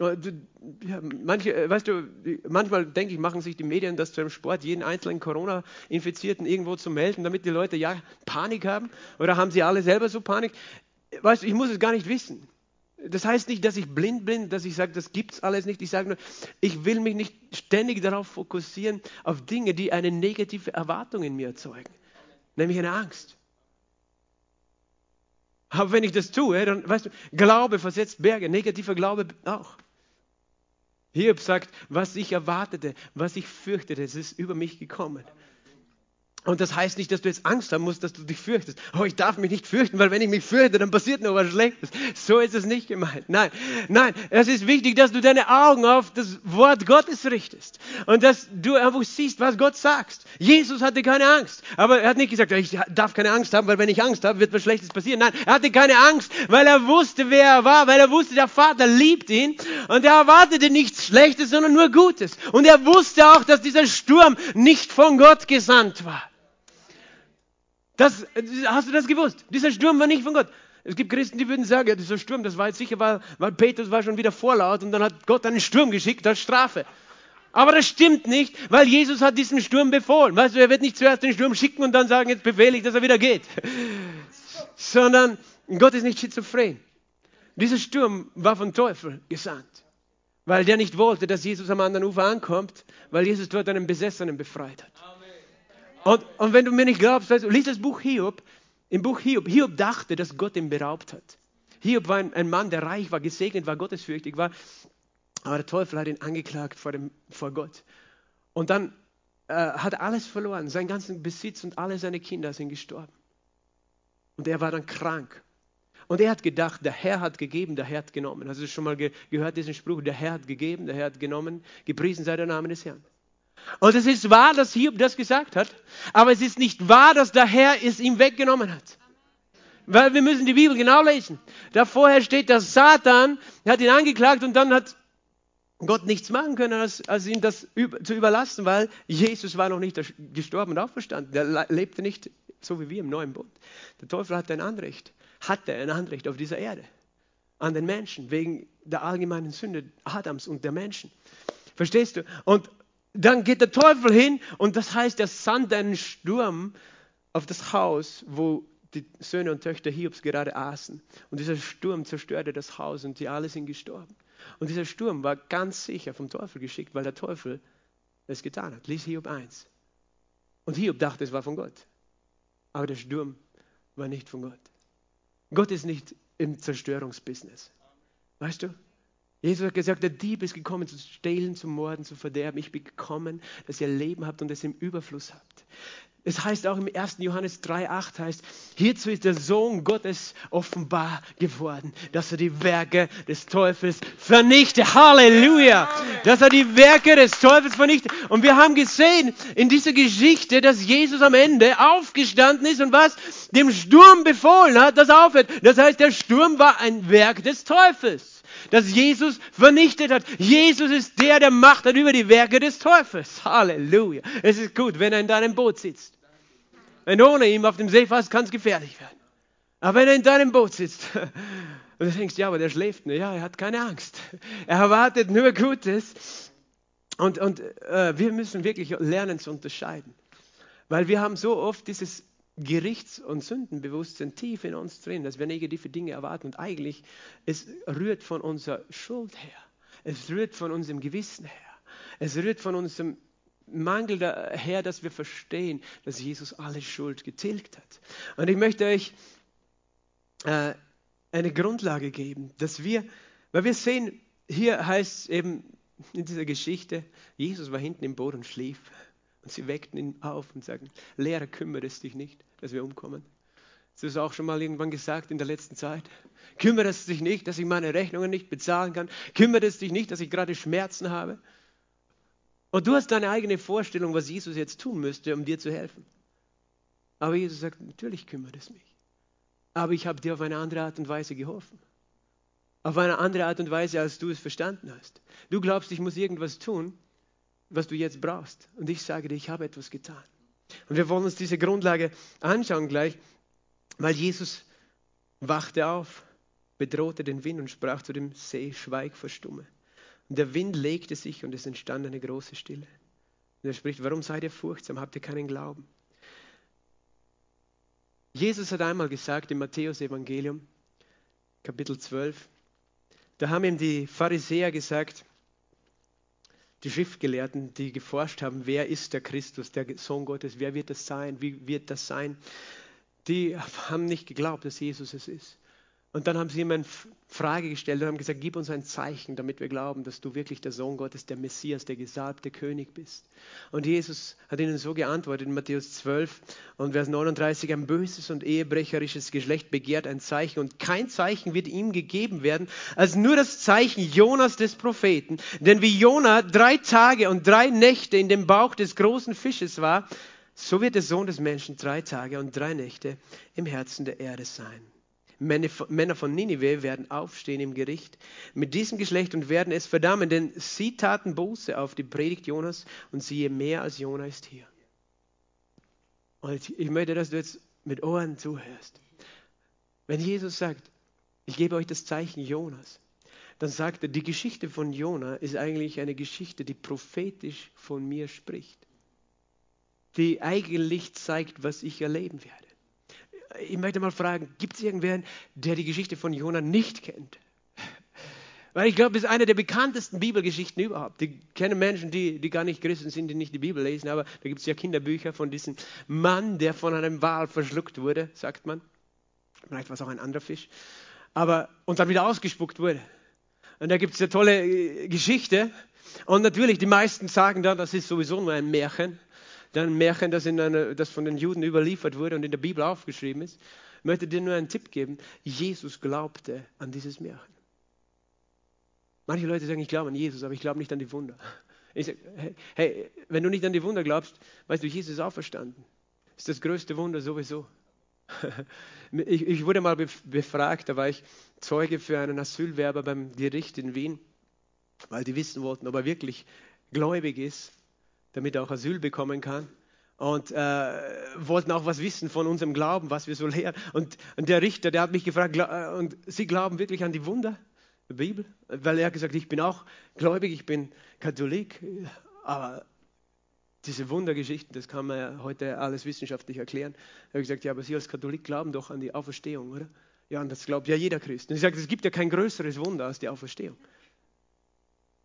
Ja, manche, äh, weißt du, manchmal denke ich, machen sich die Medien das zum Sport, jeden einzelnen Corona-Infizierten irgendwo zu melden, damit die Leute ja Panik haben. Oder haben sie alle selber so Panik? Weißt du, ich muss es gar nicht wissen. Das heißt nicht, dass ich blind bin, dass ich sage, das gibt es alles nicht. Ich sage nur, ich will mich nicht ständig darauf fokussieren, auf Dinge, die eine negative Erwartung in mir erzeugen, nämlich eine Angst. Aber wenn ich das tue, dann, weißt du, Glaube versetzt Berge, negativer Glaube auch. Hiob sagt, was ich erwartete, was ich fürchtete, es ist über mich gekommen. Und das heißt nicht, dass du jetzt Angst haben musst, dass du dich fürchtest. Oh, ich darf mich nicht fürchten, weil wenn ich mich fürchte, dann passiert noch was Schlechtes. So ist es nicht gemeint. Nein, nein, es ist wichtig, dass du deine Augen auf das Wort Gottes richtest und dass du einfach siehst, was Gott sagt. Jesus hatte keine Angst, aber er hat nicht gesagt, ich darf keine Angst haben, weil wenn ich Angst habe, wird was Schlechtes passieren. Nein, er hatte keine Angst, weil er wusste, wer er war, weil er wusste, der Vater liebt ihn und er erwartete nichts Schlechtes, sondern nur Gutes. Und er wusste auch, dass dieser Sturm nicht von Gott gesandt war. Das, hast du das gewusst? Dieser Sturm war nicht von Gott. Es gibt Christen, die würden sagen, ja, dieser Sturm, das war jetzt sicher, weil, weil Petrus war schon wieder vorlaut und dann hat Gott einen Sturm geschickt als Strafe. Aber das stimmt nicht, weil Jesus hat diesen Sturm befohlen. Weißt du, er wird nicht zuerst den Sturm schicken und dann sagen, jetzt befehle ich, dass er wieder geht. Sondern Gott ist nicht schizophren. Dieser Sturm war vom Teufel gesandt, weil der nicht wollte, dass Jesus am anderen Ufer ankommt, weil Jesus dort einen Besessenen befreit hat. Und, und wenn du mir nicht glaubst, weißt du, lies das Buch Hiob. Im Buch Hiob, Hiob dachte, dass Gott ihn beraubt hat. Hiob war ein, ein Mann, der reich war, gesegnet war, gottesfürchtig war. Aber der Teufel hat ihn angeklagt vor, dem, vor Gott. Und dann äh, hat er alles verloren. Seinen ganzen Besitz und alle seine Kinder sind gestorben. Und er war dann krank. Und er hat gedacht, der Herr hat gegeben, der Herr hat genommen. Hast du schon mal ge gehört, diesen Spruch? Der Herr hat gegeben, der Herr hat genommen. Gepriesen sei der Name des Herrn. Und es ist wahr, dass Hiob das gesagt hat, aber es ist nicht wahr, dass der Herr es ihm weggenommen hat. Weil wir müssen die Bibel genau lesen. Da vorher steht, dass Satan hat ihn angeklagt und dann hat Gott nichts machen können, als, als ihm das zu überlassen, weil Jesus war noch nicht gestorben und auferstanden. Der lebte nicht so wie wir im neuen Bund. Der Teufel hatte ein Anrecht, hatte ein Anrecht auf dieser Erde, an den Menschen, wegen der allgemeinen Sünde Adams und der Menschen. Verstehst du? Und dann geht der Teufel hin und das heißt, er sandt einen Sturm auf das Haus, wo die Söhne und Töchter Hiobs gerade aßen. Und dieser Sturm zerstörte das Haus und die alle sind gestorben. Und dieser Sturm war ganz sicher vom Teufel geschickt, weil der Teufel es getan hat. Lies Hiob 1. Und Hiob dachte, es war von Gott. Aber der Sturm war nicht von Gott. Gott ist nicht im Zerstörungsbusiness. Weißt du? Jesus hat gesagt, der Dieb ist gekommen zu stehlen, zu morden, zu verderben. Ich bin gekommen, dass ihr Leben habt und es im Überfluss habt. Es heißt auch im 1. Johannes 3,8 heißt, hierzu ist der Sohn Gottes offenbar geworden, dass er die Werke des Teufels vernichtet. Halleluja! Dass er die Werke des Teufels vernichtet. Und wir haben gesehen in dieser Geschichte, dass Jesus am Ende aufgestanden ist und was? Dem Sturm befohlen hat, dass er aufhört. Das heißt, der Sturm war ein Werk des Teufels das Jesus vernichtet hat. Jesus ist der, der Macht hat über die Werke des Teufels. Halleluja. Es ist gut, wenn er in deinem Boot sitzt. Wenn ohne ihn auf dem See fährst, kann es gefährlich werden. Aber wenn er in deinem Boot sitzt und du denkst, ja, aber der schläft nur, ja, er hat keine Angst. Er erwartet nur Gutes. Und, und äh, wir müssen wirklich lernen zu unterscheiden. Weil wir haben so oft dieses Gerichts- und Sündenbewusstsein tief in uns drin, dass wir negative Dinge erwarten. Und eigentlich, es rührt von unserer Schuld her. Es rührt von unserem Gewissen her. Es rührt von unserem Mangel daher, dass wir verstehen, dass Jesus alle Schuld getilgt hat. Und ich möchte euch äh, eine Grundlage geben, dass wir, weil wir sehen, hier heißt es eben in dieser Geschichte, Jesus war hinten im Boot und schlief. Und sie weckten ihn auf und sagten, Lehrer, kümmere es dich nicht, dass wir umkommen. Das ist auch schon mal irgendwann gesagt in der letzten Zeit. Kümmere es dich nicht, dass ich meine Rechnungen nicht bezahlen kann. Kümmere es dich nicht, dass ich gerade Schmerzen habe. Und du hast deine eigene Vorstellung, was Jesus jetzt tun müsste, um dir zu helfen. Aber Jesus sagt, natürlich kümmert es mich. Aber ich habe dir auf eine andere Art und Weise geholfen. Auf eine andere Art und Weise, als du es verstanden hast. Du glaubst, ich muss irgendwas tun, was du jetzt brauchst. Und ich sage dir, ich habe etwas getan. Und wir wollen uns diese Grundlage anschauen gleich, weil Jesus wachte auf, bedrohte den Wind und sprach zu dem See, schweig, verstumme. Und der Wind legte sich und es entstand eine große Stille. Und er spricht, warum seid ihr furchtsam, habt ihr keinen Glauben? Jesus hat einmal gesagt im Matthäus-Evangelium, Kapitel 12, da haben ihm die Pharisäer gesagt, die Schriftgelehrten, die geforscht haben, wer ist der Christus, der Sohn Gottes, wer wird das sein, wie wird das sein, die haben nicht geglaubt, dass Jesus es ist. Und dann haben sie ihm eine Frage gestellt und haben gesagt, gib uns ein Zeichen, damit wir glauben, dass du wirklich der Sohn Gottes, der Messias, der gesalbte König bist. Und Jesus hat ihnen so geantwortet in Matthäus 12 und Vers 39, ein böses und ehebrecherisches Geschlecht begehrt ein Zeichen und kein Zeichen wird ihm gegeben werden, als nur das Zeichen Jonas des Propheten. Denn wie Jona drei Tage und drei Nächte in dem Bauch des großen Fisches war, so wird der Sohn des Menschen drei Tage und drei Nächte im Herzen der Erde sein. Männer von Ninive werden aufstehen im Gericht mit diesem Geschlecht und werden es verdammen, denn sie taten Buße auf die Predigt Jonas und siehe, mehr als Jona ist hier. Und ich möchte, dass du jetzt mit Ohren zuhörst. Wenn Jesus sagt, ich gebe euch das Zeichen Jonas, dann sagt er, die Geschichte von Jona ist eigentlich eine Geschichte, die prophetisch von mir spricht, die eigentlich zeigt, was ich erleben werde ich möchte mal fragen, gibt es irgendwen, der die Geschichte von Jona nicht kennt? Weil ich glaube, es ist eine der bekanntesten Bibelgeschichten überhaupt. Die kennen Menschen, die, die gar nicht Christen sind, die nicht die Bibel lesen, aber da gibt es ja Kinderbücher von diesem Mann, der von einem Wal verschluckt wurde, sagt man. Vielleicht war es auch ein anderer Fisch. Aber, und dann wieder ausgespuckt wurde. Und da gibt es eine tolle äh, Geschichte. Und natürlich, die meisten sagen dann, das ist sowieso nur ein Märchen ein Märchen, das, eine, das von den Juden überliefert wurde und in der Bibel aufgeschrieben ist. Möchte dir nur einen Tipp geben. Jesus glaubte an dieses Märchen. Manche Leute sagen, ich glaube an Jesus, aber ich glaube nicht an die Wunder. Ich sage, hey, hey, wenn du nicht an die Wunder glaubst, weißt du, Jesus ist auferstanden. Ist das größte Wunder sowieso. Ich, ich wurde mal befragt, da war ich Zeuge für einen Asylwerber beim Gericht in Wien, weil die wissen wollten, ob er wirklich gläubig ist damit er auch Asyl bekommen kann. Und äh, wollten auch was wissen von unserem Glauben, was wir so lehren. Und, und der Richter, der hat mich gefragt, äh, und Sie glauben wirklich an die Wunder der Bibel? Weil er hat gesagt, ich bin auch gläubig, ich bin Katholik, aber diese Wundergeschichten, das kann man ja heute alles wissenschaftlich erklären. Er hat gesagt, ja, aber Sie als Katholik glauben doch an die Auferstehung, oder? Ja, und das glaubt ja jeder Christ. Und ich sage, es gibt ja kein größeres Wunder als die Auferstehung.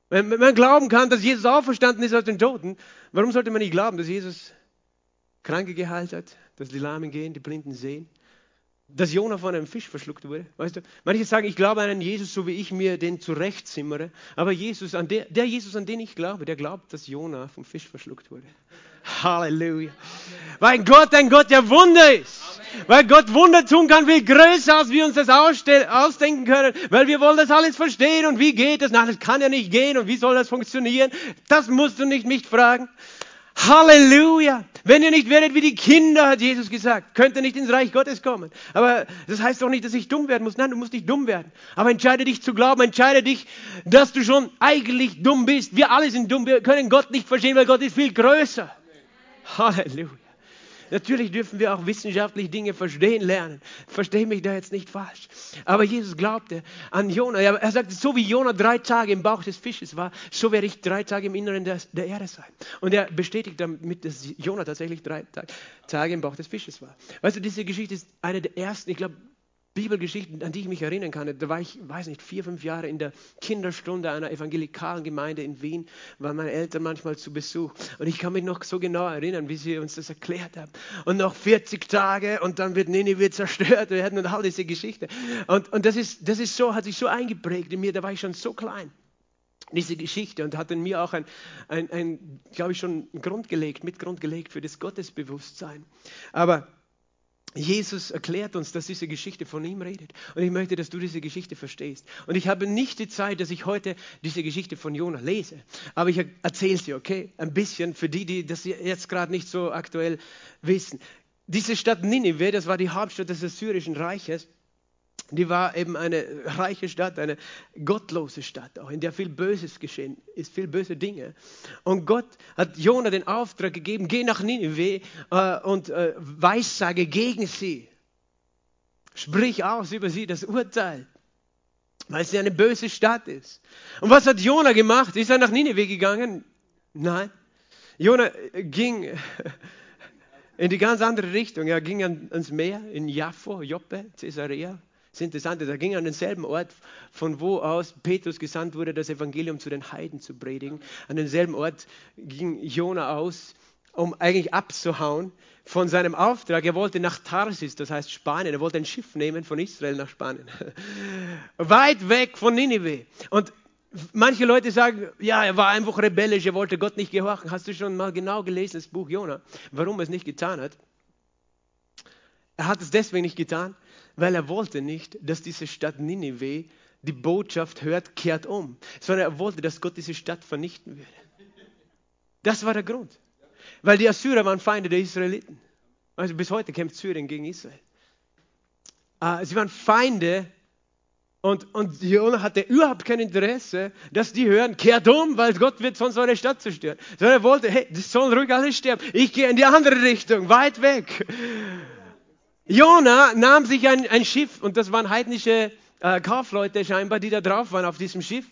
Wenn man glauben kann, dass Jesus auferstanden ist aus den Toten, warum sollte man nicht glauben, dass Jesus Kranke geheilt hat, dass die Lahmen gehen, die Blinden sehen, dass Jona von einem Fisch verschluckt wurde? Weißt du, manche sagen, ich glaube an einen Jesus, so wie ich mir den zurechtzimmere, aber Jesus, an der, der Jesus, an den ich glaube, der glaubt, dass Jona vom Fisch verschluckt wurde. Halleluja. Weil Gott ein Gott der Wunder ist. Weil Gott Wunder tun kann, viel größer, als wir uns das ausdenken können. Weil wir wollen das alles verstehen. Und wie geht das? Nein, das kann ja nicht gehen. Und wie soll das funktionieren? Das musst du nicht mich fragen. Halleluja! Wenn ihr nicht werdet wie die Kinder, hat Jesus gesagt, könnt ihr nicht ins Reich Gottes kommen. Aber das heißt doch nicht, dass ich dumm werden muss. Nein, du musst nicht dumm werden. Aber entscheide dich zu glauben, entscheide dich, dass du schon eigentlich dumm bist. Wir alle sind dumm, wir können Gott nicht verstehen, weil Gott ist viel größer. Halleluja. Natürlich dürfen wir auch wissenschaftlich Dinge verstehen lernen. Verstehe mich da jetzt nicht falsch. Aber Jesus glaubte an Jona. Er sagte, so wie Jona drei Tage im Bauch des Fisches war, so werde ich drei Tage im Inneren der, der Erde sein. Und er bestätigt damit, dass Jona tatsächlich drei Tage im Bauch des Fisches war. Weißt du, diese Geschichte ist eine der ersten, ich glaube, Bibelgeschichten, an die ich mich erinnern kann. Da war ich, weiß nicht, vier, fünf Jahre in der Kinderstunde einer evangelikalen Gemeinde in Wien, waren meine Eltern manchmal zu Besuch. Und ich kann mich noch so genau erinnern, wie sie uns das erklärt haben. Und noch 40 Tage und dann wird Ninive zerstört werden und all diese Geschichte. Und, und das, ist, das ist so, hat sich so eingeprägt in mir, da war ich schon so klein diese Geschichte und hat in mir auch ein, ein, ein glaube ich, schon Grund gelegt, mit Grund gelegt für das Gottesbewusstsein. Aber Jesus erklärt uns, dass diese Geschichte von ihm redet. Und ich möchte, dass du diese Geschichte verstehst. Und ich habe nicht die Zeit, dass ich heute diese Geschichte von Jonah lese. Aber ich erzähle sie, okay? Ein bisschen für die, die das jetzt gerade nicht so aktuell wissen. Diese Stadt Ninive, das war die Hauptstadt des Assyrischen Reiches die war eben eine reiche Stadt, eine gottlose Stadt, auch in der viel Böses geschehen ist, viel böse Dinge. Und Gott hat Jona den Auftrag gegeben, geh nach Nineveh äh, und äh, weissage gegen sie. Sprich aus über sie das Urteil, weil sie eine böse Stadt ist. Und was hat Jona gemacht? Ist er nach Nineveh gegangen? Nein. Jona ging in die ganz andere Richtung. Er ging ans Meer in Jaffo, Joppe, Caesarea. Das Interessante, da ging an denselben Ort, von wo aus Petrus gesandt wurde, das Evangelium zu den Heiden zu predigen. An denselben Ort ging Jona aus um eigentlich abzuhauen von seinem Auftrag. Er wollte nach Tarsis, das heißt Spanien. Er wollte ein Schiff nehmen von Israel nach Spanien. Weit weg von Ninive. Und manche Leute sagen, ja, er war einfach rebellisch, er wollte Gott nicht gehorchen. Hast du schon mal genau gelesen, das Buch Jona, warum er es nicht getan hat? Er hat es deswegen nicht getan, weil er wollte nicht, dass diese Stadt Ninive die Botschaft hört, kehrt um, sondern er wollte, dass Gott diese Stadt vernichten würde. Das war der Grund. Weil die Assyrer waren Feinde der Israeliten. Also bis heute kämpft Syrien gegen Israel. Uh, sie waren Feinde und, und Jonah hatte überhaupt kein Interesse, dass die hören, kehrt um, weil Gott wird sonst eure Stadt zerstören. Sondern er wollte, hey, die sollen ruhig alle sterben. Ich gehe in die andere Richtung, weit weg. Jonah nahm sich ein, ein Schiff und das waren heidnische äh, Kaufleute scheinbar, die da drauf waren auf diesem Schiff.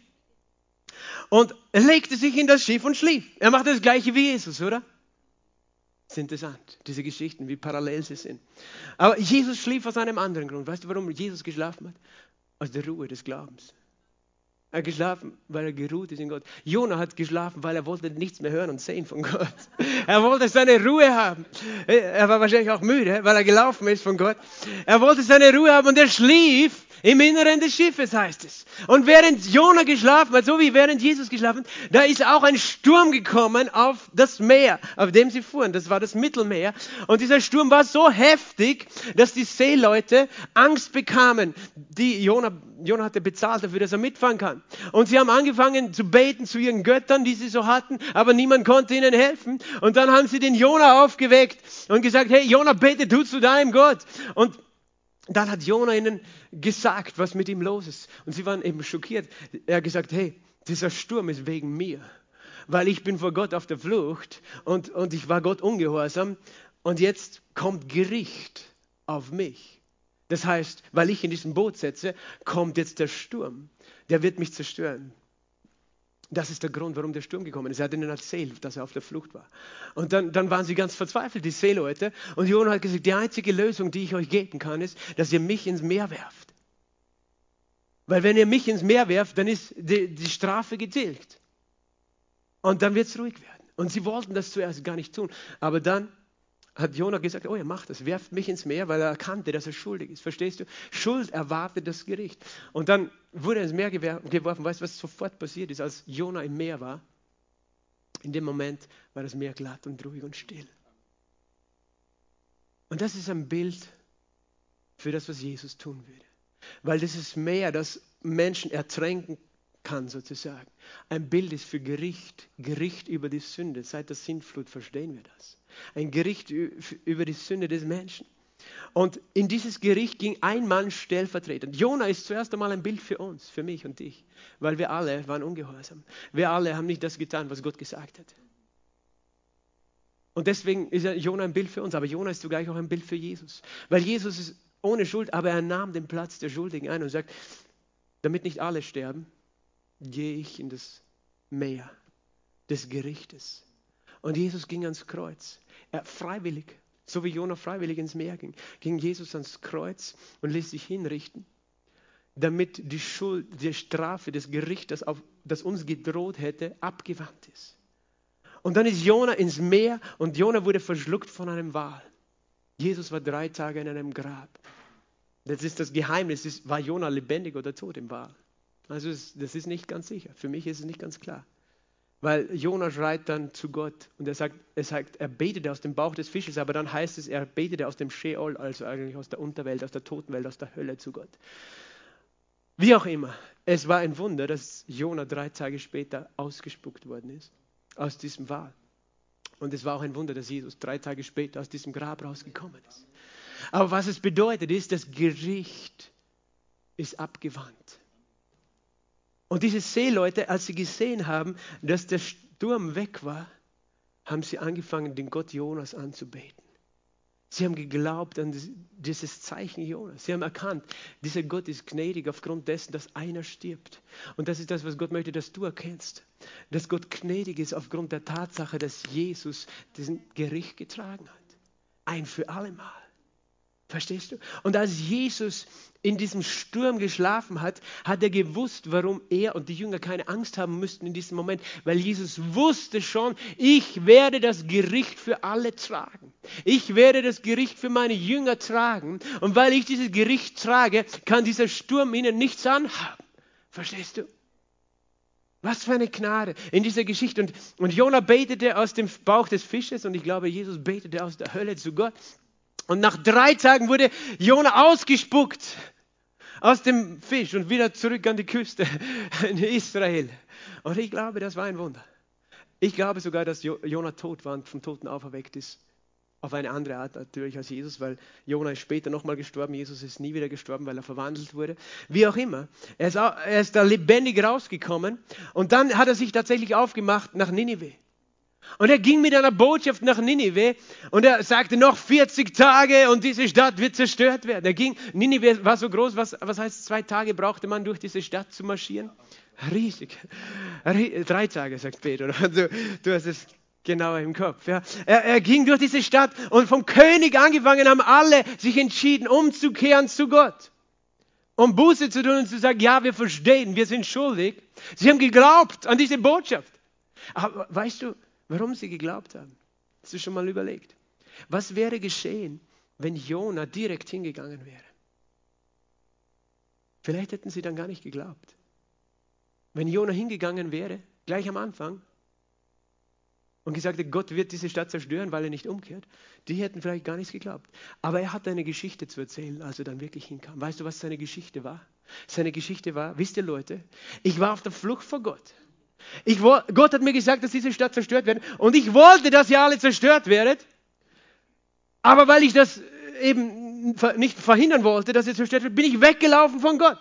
Und legte sich in das Schiff und schlief. Er machte das gleiche wie Jesus, oder? Ist interessant, diese Geschichten, wie parallel sie sind. Aber Jesus schlief aus einem anderen Grund. Weißt du, warum Jesus geschlafen hat? Aus der Ruhe des Glaubens. Er hat geschlafen, weil er geruht ist in Gott. Jonah hat geschlafen, weil er wollte nichts mehr hören und sehen von Gott. Er wollte seine Ruhe haben. Er war wahrscheinlich auch müde, weil er gelaufen ist von Gott. Er wollte seine Ruhe haben und er schlief im Inneren des Schiffes heißt es. Und während Jona geschlafen hat, so wie während Jesus geschlafen hat, da ist auch ein Sturm gekommen auf das Meer, auf dem sie fuhren. Das war das Mittelmeer. Und dieser Sturm war so heftig, dass die Seeleute Angst bekamen. Die Jona, Jona hatte bezahlt dafür, dass er mitfahren kann. Und sie haben angefangen zu beten zu ihren Göttern, die sie so hatten, aber niemand konnte ihnen helfen. Und dann haben sie den Jona aufgeweckt und gesagt, hey Jona, bete du zu deinem Gott. Und dann hat Jona ihnen gesagt, was mit ihm los ist. Und sie waren eben schockiert. Er hat gesagt, hey, dieser Sturm ist wegen mir, weil ich bin vor Gott auf der Flucht und, und ich war Gott ungehorsam und jetzt kommt Gericht auf mich. Das heißt, weil ich in diesem Boot setze, kommt jetzt der Sturm. Der wird mich zerstören. Das ist der Grund, warum der Sturm gekommen ist. Er hat ihnen erzählt, dass er auf der Flucht war. Und dann, dann waren sie ganz verzweifelt, die Seeleute. Und Jonah hat gesagt, die einzige Lösung, die ich euch geben kann, ist, dass ihr mich ins Meer werft. Weil wenn ihr mich ins Meer werft, dann ist die, die Strafe getilgt. Und dann wird es ruhig werden. Und sie wollten das zuerst gar nicht tun. Aber dann hat Jonah gesagt, oh, er macht das, werft mich ins Meer, weil er erkannte, dass er schuldig ist. Verstehst du? Schuld erwartet das Gericht. Und dann wurde er ins Meer geworfen. Weißt du, was sofort passiert ist, als Jonah im Meer war? In dem Moment war das Meer glatt und ruhig und still. Und das ist ein Bild für das, was Jesus tun würde. Weil dieses Meer, das Menschen ertränken kann sozusagen, ein Bild ist für Gericht, Gericht über die Sünde. Seit der Sintflut verstehen wir das. Ein Gericht über die Sünde des Menschen. Und in dieses Gericht ging ein Mann stellvertretend. Jona ist zuerst einmal ein Bild für uns, für mich und dich, weil wir alle waren ungehorsam. Wir alle haben nicht das getan, was Gott gesagt hat. Und deswegen ist Jona ein Bild für uns, aber Jona ist zugleich auch ein Bild für Jesus. Weil Jesus ist ohne Schuld, aber er nahm den Platz der Schuldigen ein und sagt, damit nicht alle sterben, gehe ich in das Meer des Gerichtes. Und Jesus ging ans Kreuz. Er freiwillig, so wie Jonah freiwillig ins Meer ging, ging Jesus ans Kreuz und ließ sich hinrichten, damit die Schuld, die Strafe des Gerichtes, auf, das uns gedroht hätte, abgewandt ist. Und dann ist Jonah ins Meer und Jonah wurde verschluckt von einem Wal. Jesus war drei Tage in einem Grab. Das ist das Geheimnis. War Jonah lebendig oder tot im Wal? Also das ist nicht ganz sicher. Für mich ist es nicht ganz klar. Weil Jonah schreit dann zu Gott und er sagt, er sagt, er betete aus dem Bauch des Fisches, aber dann heißt es, er betete aus dem Sheol, also eigentlich aus der Unterwelt, aus der Totenwelt, aus der Hölle zu Gott. Wie auch immer, es war ein Wunder, dass Jonah drei Tage später ausgespuckt worden ist aus diesem Wal. Und es war auch ein Wunder, dass Jesus drei Tage später aus diesem Grab rausgekommen ist. Aber was es bedeutet, ist, das Gericht ist abgewandt. Und diese Seeleute, als sie gesehen haben, dass der Sturm weg war, haben sie angefangen, den Gott Jonas anzubeten. Sie haben geglaubt an dieses Zeichen Jonas. Sie haben erkannt, dieser Gott ist gnädig aufgrund dessen, dass einer stirbt. Und das ist das, was Gott möchte, dass du erkennst. Dass Gott gnädig ist aufgrund der Tatsache, dass Jesus diesen Gericht getragen hat. Ein für alle Mal. Verstehst du? Und als Jesus in diesem Sturm geschlafen hat, hat er gewusst, warum er und die Jünger keine Angst haben müssten in diesem Moment, weil Jesus wusste schon, ich werde das Gericht für alle tragen. Ich werde das Gericht für meine Jünger tragen. Und weil ich dieses Gericht trage, kann dieser Sturm ihnen nichts anhaben. Verstehst du? Was für eine Gnade in dieser Geschichte. Und, und Jona betete aus dem Bauch des Fisches und ich glaube, Jesus betete aus der Hölle zu Gott. Und nach drei Tagen wurde Jona ausgespuckt aus dem Fisch und wieder zurück an die Küste in Israel. Und ich glaube, das war ein Wunder. Ich glaube sogar, dass Jona tot war und vom Toten auferweckt ist. Auf eine andere Art natürlich als Jesus, weil Jona ist später nochmal gestorben. Jesus ist nie wieder gestorben, weil er verwandelt wurde. Wie auch immer. Er ist, er ist da lebendig rausgekommen und dann hat er sich tatsächlich aufgemacht nach Ninive. Und er ging mit einer Botschaft nach Ninive und er sagte, noch 40 Tage und diese Stadt wird zerstört werden. Er ging, Ninive war so groß, was, was heißt, zwei Tage brauchte man durch diese Stadt zu marschieren? Riesig. Drei Tage, sagt Peter. Du, du hast es genauer im Kopf. Ja. Er, er ging durch diese Stadt und vom König angefangen haben alle sich entschieden, umzukehren zu Gott. Um Buße zu tun und zu sagen, ja, wir verstehen, wir sind schuldig. Sie haben geglaubt an diese Botschaft. Aber weißt du, warum sie geglaubt haben. Hast du schon mal überlegt? Was wäre geschehen, wenn Jona direkt hingegangen wäre? Vielleicht hätten sie dann gar nicht geglaubt. Wenn Jona hingegangen wäre, gleich am Anfang, und gesagt hätte, Gott wird diese Stadt zerstören, weil er nicht umkehrt, die hätten vielleicht gar nichts geglaubt. Aber er hatte eine Geschichte zu erzählen, als er dann wirklich hinkam. Weißt du, was seine Geschichte war? Seine Geschichte war, wisst ihr Leute, ich war auf der Flucht vor Gott. Ich, Gott hat mir gesagt, dass diese Stadt zerstört wird. Und ich wollte, dass ihr alle zerstört werdet. Aber weil ich das eben nicht verhindern wollte, dass ihr zerstört wird, bin ich weggelaufen von Gott.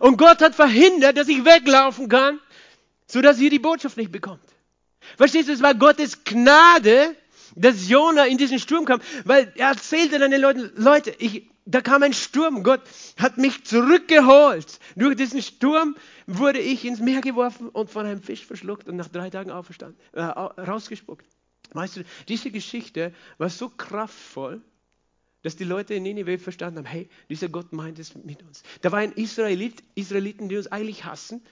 Und Gott hat verhindert, dass ich weglaufen kann, sodass ihr die Botschaft nicht bekommt. Verstehst du, es war Gottes Gnade, dass Jona in diesen Sturm kam, weil er erzählte dann den Leuten, Leute, ich, da kam ein Sturm, Gott hat mich zurückgeholt. Durch diesen Sturm wurde ich ins Meer geworfen und von einem Fisch verschluckt und nach drei Tagen auferstanden, äh, rausgespuckt. Weißt du, diese Geschichte war so kraftvoll, dass die Leute in Nineveh verstanden haben, hey, dieser Gott meint es mit uns. Da war ein Israelit, Israeliten, die uns eigentlich hassen,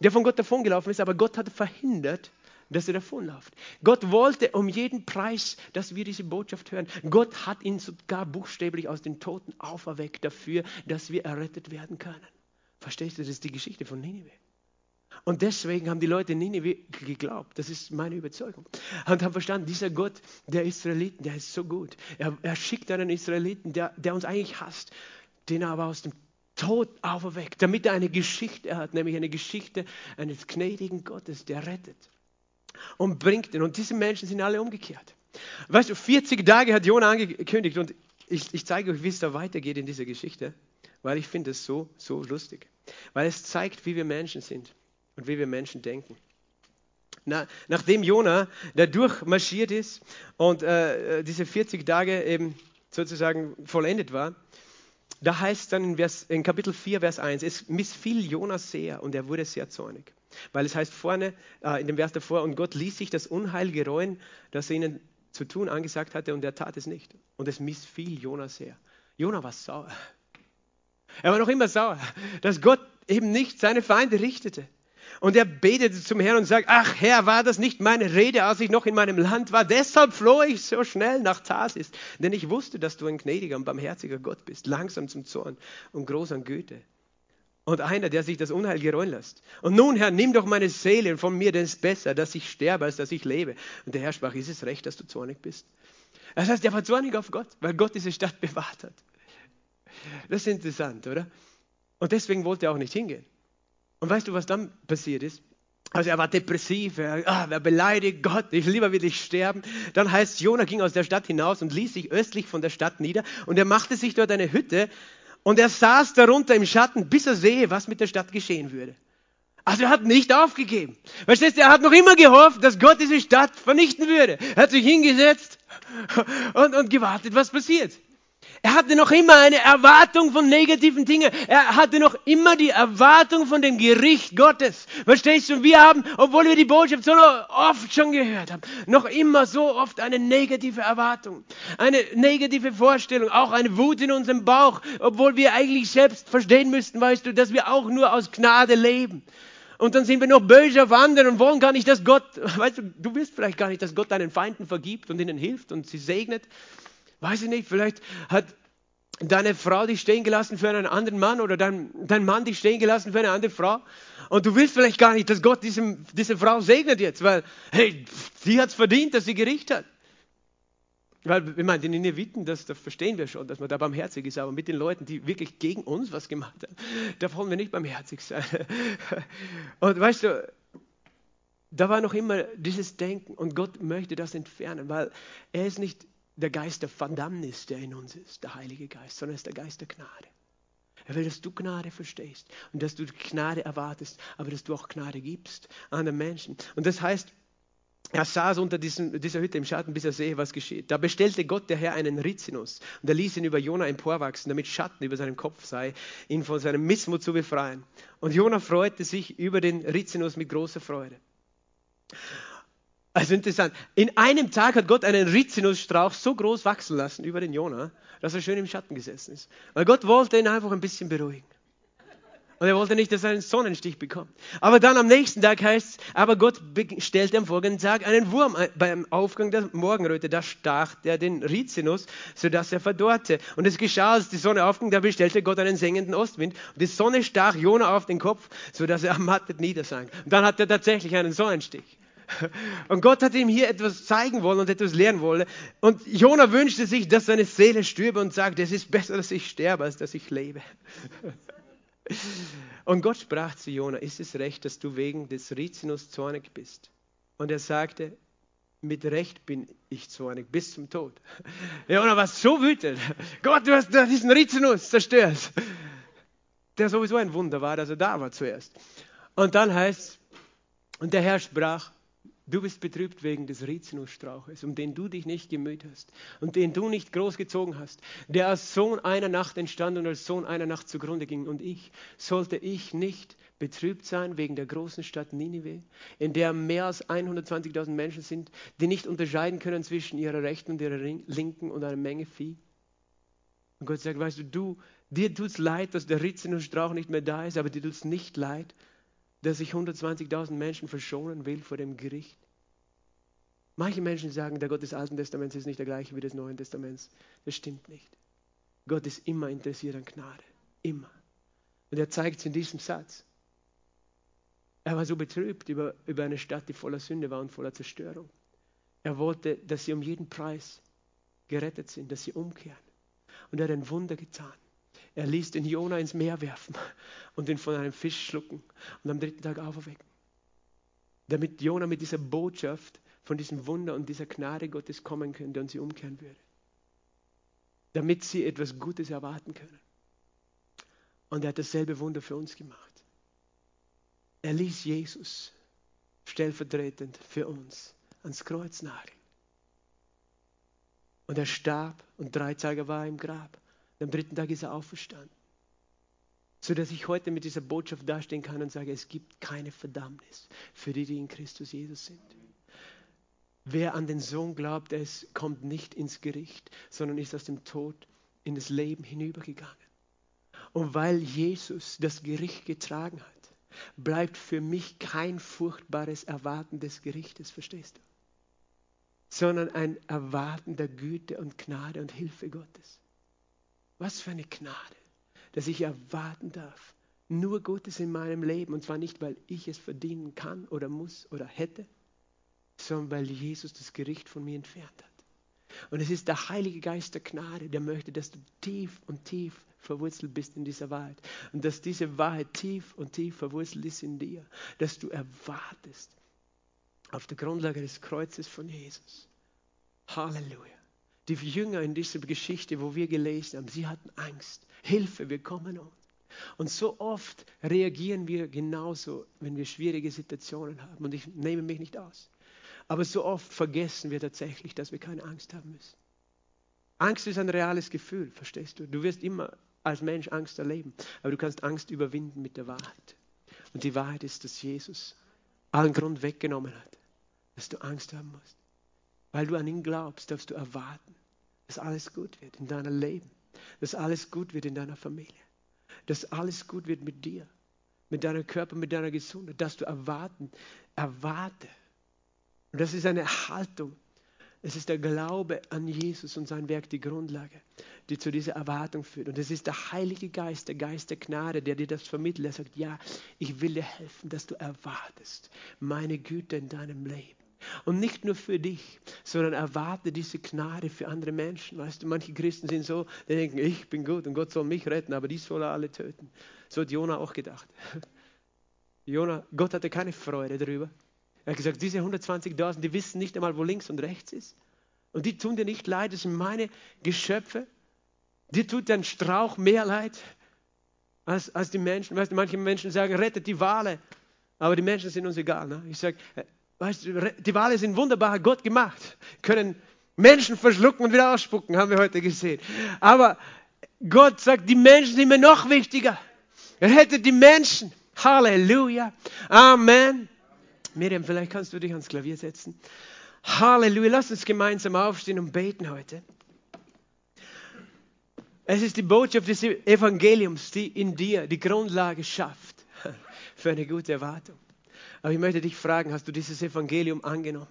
der von Gott davongelaufen ist, aber Gott hat verhindert, dass er davonläuft. Gott wollte um jeden Preis, dass wir diese Botschaft hören. Gott hat ihn sogar buchstäblich aus den Toten auferweckt dafür, dass wir errettet werden können. Verstehst du, das ist die Geschichte von Nineveh. Und deswegen haben die Leute in Nineveh geglaubt, das ist meine Überzeugung, und haben verstanden, dieser Gott der Israeliten, der ist so gut. Er, er schickt einen Israeliten, der, der uns eigentlich hasst, den er aber aus dem Tod auferweckt, damit er eine Geschichte hat, nämlich eine Geschichte eines gnädigen Gottes, der rettet und bringt ihn. Und diese Menschen sind alle umgekehrt. Weißt du, 40 Tage hat Jona angekündigt und ich, ich zeige euch, wie es da weitergeht in dieser Geschichte, weil ich finde es so, so lustig. Weil es zeigt, wie wir Menschen sind und wie wir Menschen denken. Na, nachdem Jona da durchmarschiert ist und äh, diese 40 Tage eben sozusagen vollendet war, da heißt dann in, Vers, in Kapitel 4, Vers 1, es missfiel Jonas sehr und er wurde sehr zornig. Weil es heißt vorne, äh, in dem Vers davor, und Gott ließ sich das Unheil gereuen, das er ihnen zu tun angesagt hatte, und er tat es nicht. Und es missfiel Jonas sehr. Jona war sauer. Er war noch immer sauer, dass Gott eben nicht seine Feinde richtete. Und er betete zum Herrn und sagt, ach Herr, war das nicht meine Rede, als ich noch in meinem Land war? Deshalb floh ich so schnell nach Tarsis, denn ich wusste, dass du ein gnädiger und barmherziger Gott bist, langsam zum Zorn und groß an Güte. Und einer, der sich das Unheil gereuen lässt. Und nun, Herr, nimm doch meine Seele von mir, denn es ist besser, dass ich sterbe, als dass ich lebe. Und der Herr sprach, ist es recht, dass du zornig bist? Das heißt, er war zornig auf Gott, weil Gott diese Stadt bewahrt hat. Das ist interessant, oder? Und deswegen wollte er auch nicht hingehen. Und weißt du, was dann passiert ist? Also er war depressiv, er, ah, er beleidigt Gott, ich lieber will ich sterben. Dann heißt Jona ging aus der Stadt hinaus und ließ sich östlich von der Stadt nieder und er machte sich dort eine Hütte und er saß darunter im Schatten, bis er sehe, was mit der Stadt geschehen würde. Also er hat nicht aufgegeben. Verstehst du, er hat noch immer gehofft, dass Gott diese Stadt vernichten würde. Er hat sich hingesetzt und, und gewartet, was passiert. Er hatte noch immer eine Erwartung von negativen Dingen. Er hatte noch immer die Erwartung von dem Gericht Gottes. Verstehst du? Wir haben, obwohl wir die Botschaft so oft schon gehört haben, noch immer so oft eine negative Erwartung, eine negative Vorstellung, auch eine Wut in unserem Bauch, obwohl wir eigentlich selbst verstehen müssten, weißt du, dass wir auch nur aus Gnade leben. Und dann sind wir noch böse auf anderen und wollen gar nicht, dass Gott, weißt du, du willst vielleicht gar nicht, dass Gott deinen Feinden vergibt und ihnen hilft und sie segnet. Weiß ich nicht, vielleicht hat deine Frau dich stehen gelassen für einen anderen Mann oder dein, dein Mann dich stehen gelassen für eine andere Frau. Und du willst vielleicht gar nicht, dass Gott diesem, diese Frau segnet jetzt, weil, hey, sie hat es verdient, dass sie Gericht hat. Weil, ich meine, die Nineviten, das, das verstehen wir schon, dass man da barmherzig ist, aber mit den Leuten, die wirklich gegen uns was gemacht haben, da wollen wir nicht barmherzig sein. Und weißt du, da war noch immer dieses Denken und Gott möchte das entfernen, weil er ist nicht der Geist der Verdammnis, der in uns ist, der Heilige Geist, sondern er ist der Geist der Gnade. Er will, dass du Gnade verstehst und dass du Gnade erwartest, aber dass du auch Gnade gibst anderen Menschen. Und das heißt, er saß unter diesem, dieser Hütte im Schatten, bis er sehe, was geschieht. Da bestellte Gott der Herr einen Rizinus und er ließ ihn über Jona emporwachsen, damit Schatten über seinem Kopf sei, ihn von seinem Missmut zu befreien. Und Jona freute sich über den Rizinus mit großer Freude. Also interessant. In einem Tag hat Gott einen Rizinusstrauch so groß wachsen lassen über den Jona, dass er schön im Schatten gesessen ist. Weil Gott wollte ihn einfach ein bisschen beruhigen. Und er wollte nicht, dass er einen Sonnenstich bekommt. Aber dann am nächsten Tag heißt es, aber Gott stellte am folgenden Tag einen Wurm beim Aufgang der Morgenröte. Da stach der den Rizinus, sodass er verdorrte. Und es geschah, als die Sonne aufging, da bestellte Gott einen sengenden Ostwind. Und die Sonne stach Jona auf den Kopf, sodass er ermattet niedersank. Und dann hat er tatsächlich einen Sonnenstich. Und Gott hat ihm hier etwas zeigen wollen und etwas lernen wollen. Und Jona wünschte sich, dass seine Seele stürbe und sagte, es ist besser, dass ich sterbe, als dass ich lebe. Und Gott sprach zu Jona, ist es recht, dass du wegen des Rizinus zornig bist? Und er sagte, mit Recht bin ich zornig, bis zum Tod. Jona war so wütend. Gott, du hast diesen Rizinus zerstört. Der sowieso ein Wunder war, dass er da war zuerst. Und dann heißt und der Herr sprach, Du bist betrübt wegen des Rizinusstrauches, um den du dich nicht gemüht hast und den du nicht großgezogen hast, der als Sohn einer Nacht entstand und als Sohn einer Nacht zugrunde ging. Und ich, sollte ich nicht betrübt sein wegen der großen Stadt Ninive, in der mehr als 120.000 Menschen sind, die nicht unterscheiden können zwischen ihrer rechten und ihrer linken und einer Menge Vieh? Und Gott sagt, weißt du, du dir es leid, dass der Rizinusstrauch nicht mehr da ist, aber dir tut es nicht leid, dass ich 120.000 Menschen verschonen will vor dem Gericht. Manche Menschen sagen, der Gott des Alten Testaments ist nicht der gleiche wie des Neuen Testaments. Das stimmt nicht. Gott ist immer interessiert an Gnade. Immer. Und er zeigt es in diesem Satz. Er war so betrübt über, über eine Stadt, die voller Sünde war und voller Zerstörung. Er wollte, dass sie um jeden Preis gerettet sind, dass sie umkehren. Und er hat ein Wunder getan. Er ließ den Jona ins Meer werfen und ihn von einem Fisch schlucken und am dritten Tag auferwecken. Damit Jona mit dieser Botschaft von diesem Wunder und dieser Gnade Gottes kommen könnte und sie umkehren würde. Damit sie etwas Gutes erwarten können. Und er hat dasselbe Wunder für uns gemacht. Er ließ Jesus stellvertretend für uns ans Kreuz nageln. Und er starb und drei Tage war er im Grab. Und am dritten Tag ist er auferstanden. So dass ich heute mit dieser Botschaft dastehen kann und sage, es gibt keine Verdammnis für die, die in Christus Jesus sind. Wer an den Sohn glaubt, es kommt nicht ins Gericht, sondern ist aus dem Tod in das Leben hinübergegangen. Und weil Jesus das Gericht getragen hat, bleibt für mich kein furchtbares Erwarten des Gerichtes, verstehst du? Sondern ein Erwarten der Güte und Gnade und Hilfe Gottes. Was für eine Gnade, dass ich erwarten darf, nur Gutes in meinem Leben. Und zwar nicht, weil ich es verdienen kann oder muss oder hätte, sondern weil Jesus das Gericht von mir entfernt hat. Und es ist der Heilige Geist der Gnade, der möchte, dass du tief und tief verwurzelt bist in dieser Wahrheit. Und dass diese Wahrheit tief und tief verwurzelt ist in dir. Dass du erwartest auf der Grundlage des Kreuzes von Jesus. Halleluja. Die Jünger in dieser Geschichte, wo wir gelesen haben, sie hatten Angst. Hilfe, wir kommen um. Und so oft reagieren wir genauso, wenn wir schwierige Situationen haben. Und ich nehme mich nicht aus. Aber so oft vergessen wir tatsächlich, dass wir keine Angst haben müssen. Angst ist ein reales Gefühl, verstehst du? Du wirst immer als Mensch Angst erleben, aber du kannst Angst überwinden mit der Wahrheit. Und die Wahrheit ist, dass Jesus allen Grund weggenommen hat, dass du Angst haben musst. Weil du an ihn glaubst, darfst du erwarten, dass alles gut wird in deinem Leben, dass alles gut wird in deiner Familie, dass alles gut wird mit dir, mit deinem Körper, mit deiner Gesundheit, dass du erwarten, erwarte. Und das ist eine Haltung. Es ist der Glaube an Jesus und sein Werk die Grundlage, die zu dieser Erwartung führt. Und es ist der Heilige Geist, der Geist der Gnade, der dir das vermittelt. Er sagt, ja, ich will dir helfen, dass du erwartest meine Güte in deinem Leben. Und nicht nur für dich, sondern erwarte diese Gnade für andere Menschen. Weißt du, manche Christen sind so, die denken, ich bin gut und Gott soll mich retten, aber die soll er alle töten. So hat Jona auch gedacht. Jona, Gott hatte keine Freude darüber. Er hat gesagt, diese 120.000, die wissen nicht einmal, wo links und rechts ist. Und die tun dir nicht leid, das sind meine Geschöpfe. Die tut dein Strauch mehr leid als, als die Menschen. Weißt du, manche Menschen sagen, rettet die Wale. Aber die Menschen sind uns egal. Ne? Ich sage, Weißt du, die Wale sind wunderbar Gott gemacht, können Menschen verschlucken und wieder ausspucken, haben wir heute gesehen. Aber Gott sagt, die Menschen sind mir noch wichtiger. Er hätte die Menschen. Halleluja. Amen. Miriam, vielleicht kannst du dich ans Klavier setzen. Halleluja. Lass uns gemeinsam aufstehen und beten heute. Es ist die Botschaft des Evangeliums, die in dir die Grundlage schafft für eine gute Erwartung. Aber ich möchte dich fragen, hast du dieses Evangelium angenommen?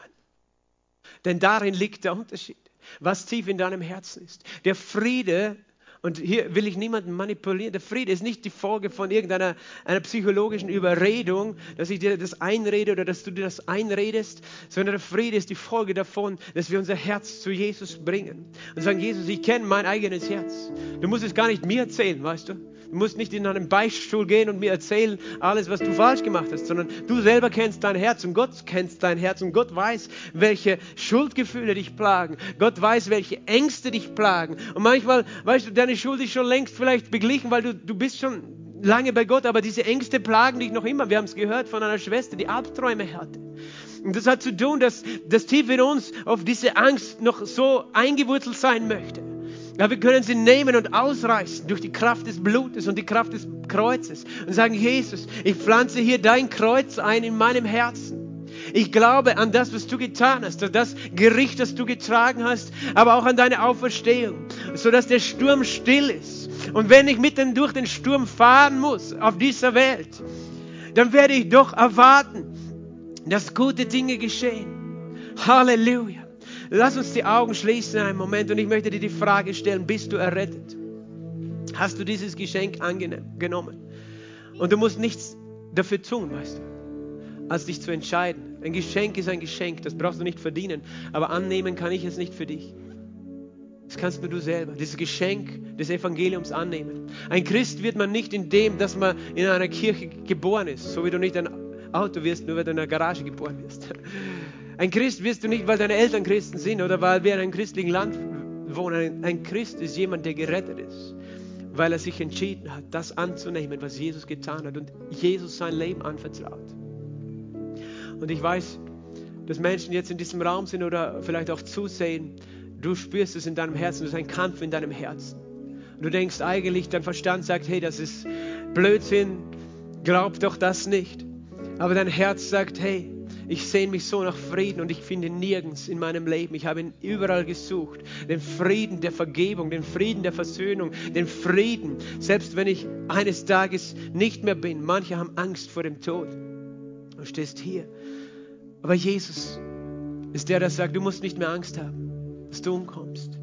Denn darin liegt der Unterschied, was tief in deinem Herzen ist. Der Friede, und hier will ich niemanden manipulieren, der Friede ist nicht die Folge von irgendeiner einer psychologischen Überredung, dass ich dir das einrede oder dass du dir das einredest, sondern der Friede ist die Folge davon, dass wir unser Herz zu Jesus bringen und sagen, Jesus, ich kenne mein eigenes Herz. Du musst es gar nicht mir erzählen, weißt du? Du musst nicht in einen Beichtstuhl gehen und mir erzählen, alles, was du falsch gemacht hast, sondern du selber kennst dein Herz und Gott kennt dein Herz und Gott weiß, welche Schuldgefühle dich plagen. Gott weiß, welche Ängste dich plagen. Und manchmal, weißt du, deine Schuld ist schon längst vielleicht beglichen, weil du, du bist schon lange bei Gott, aber diese Ängste plagen dich noch immer. Wir haben es gehört von einer Schwester, die Albträume hatte. Und das hat zu tun, dass das tief in uns auf diese Angst noch so eingewurzelt sein möchte. Ja, wir können sie nehmen und ausreißen durch die Kraft des Blutes und die Kraft des Kreuzes und sagen, Jesus, ich pflanze hier dein Kreuz ein in meinem Herzen. Ich glaube an das, was du getan hast, an das Gericht, das du getragen hast, aber auch an deine Auferstehung, sodass der Sturm still ist. Und wenn ich mitten durch den Sturm fahren muss auf dieser Welt, dann werde ich doch erwarten, dass gute Dinge geschehen. Halleluja. Lass uns die Augen schließen einen Moment und ich möchte dir die Frage stellen, bist du errettet? Hast du dieses Geschenk angenommen? Und du musst nichts dafür tun, weißt du, als dich zu entscheiden. Ein Geschenk ist ein Geschenk, das brauchst du nicht verdienen, aber annehmen kann ich es nicht für dich. Das kannst nur du selber, dieses Geschenk des Evangeliums annehmen. Ein Christ wird man nicht in dem, dass man in einer Kirche geboren ist, so wie du nicht ein Auto wirst, nur weil du in einer Garage geboren wirst. Ein Christ wirst du nicht, weil deine Eltern Christen sind oder weil wir in einem christlichen Land wohnen. Ein Christ ist jemand, der gerettet ist, weil er sich entschieden hat, das anzunehmen, was Jesus getan hat und Jesus sein Leben anvertraut. Und ich weiß, dass Menschen jetzt in diesem Raum sind oder vielleicht auch zusehen, du spürst es in deinem Herzen, das ist ein Kampf in deinem Herzen. Und du denkst eigentlich, dein Verstand sagt, hey, das ist Blödsinn, glaub doch das nicht. Aber dein Herz sagt, hey, ich sehne mich so nach Frieden und ich finde nirgends in meinem Leben. Ich habe ihn überall gesucht. Den Frieden der Vergebung, den Frieden der Versöhnung, den Frieden, selbst wenn ich eines Tages nicht mehr bin. Manche haben Angst vor dem Tod. Du stehst hier. Aber Jesus ist der, der sagt, du musst nicht mehr Angst haben, dass du umkommst.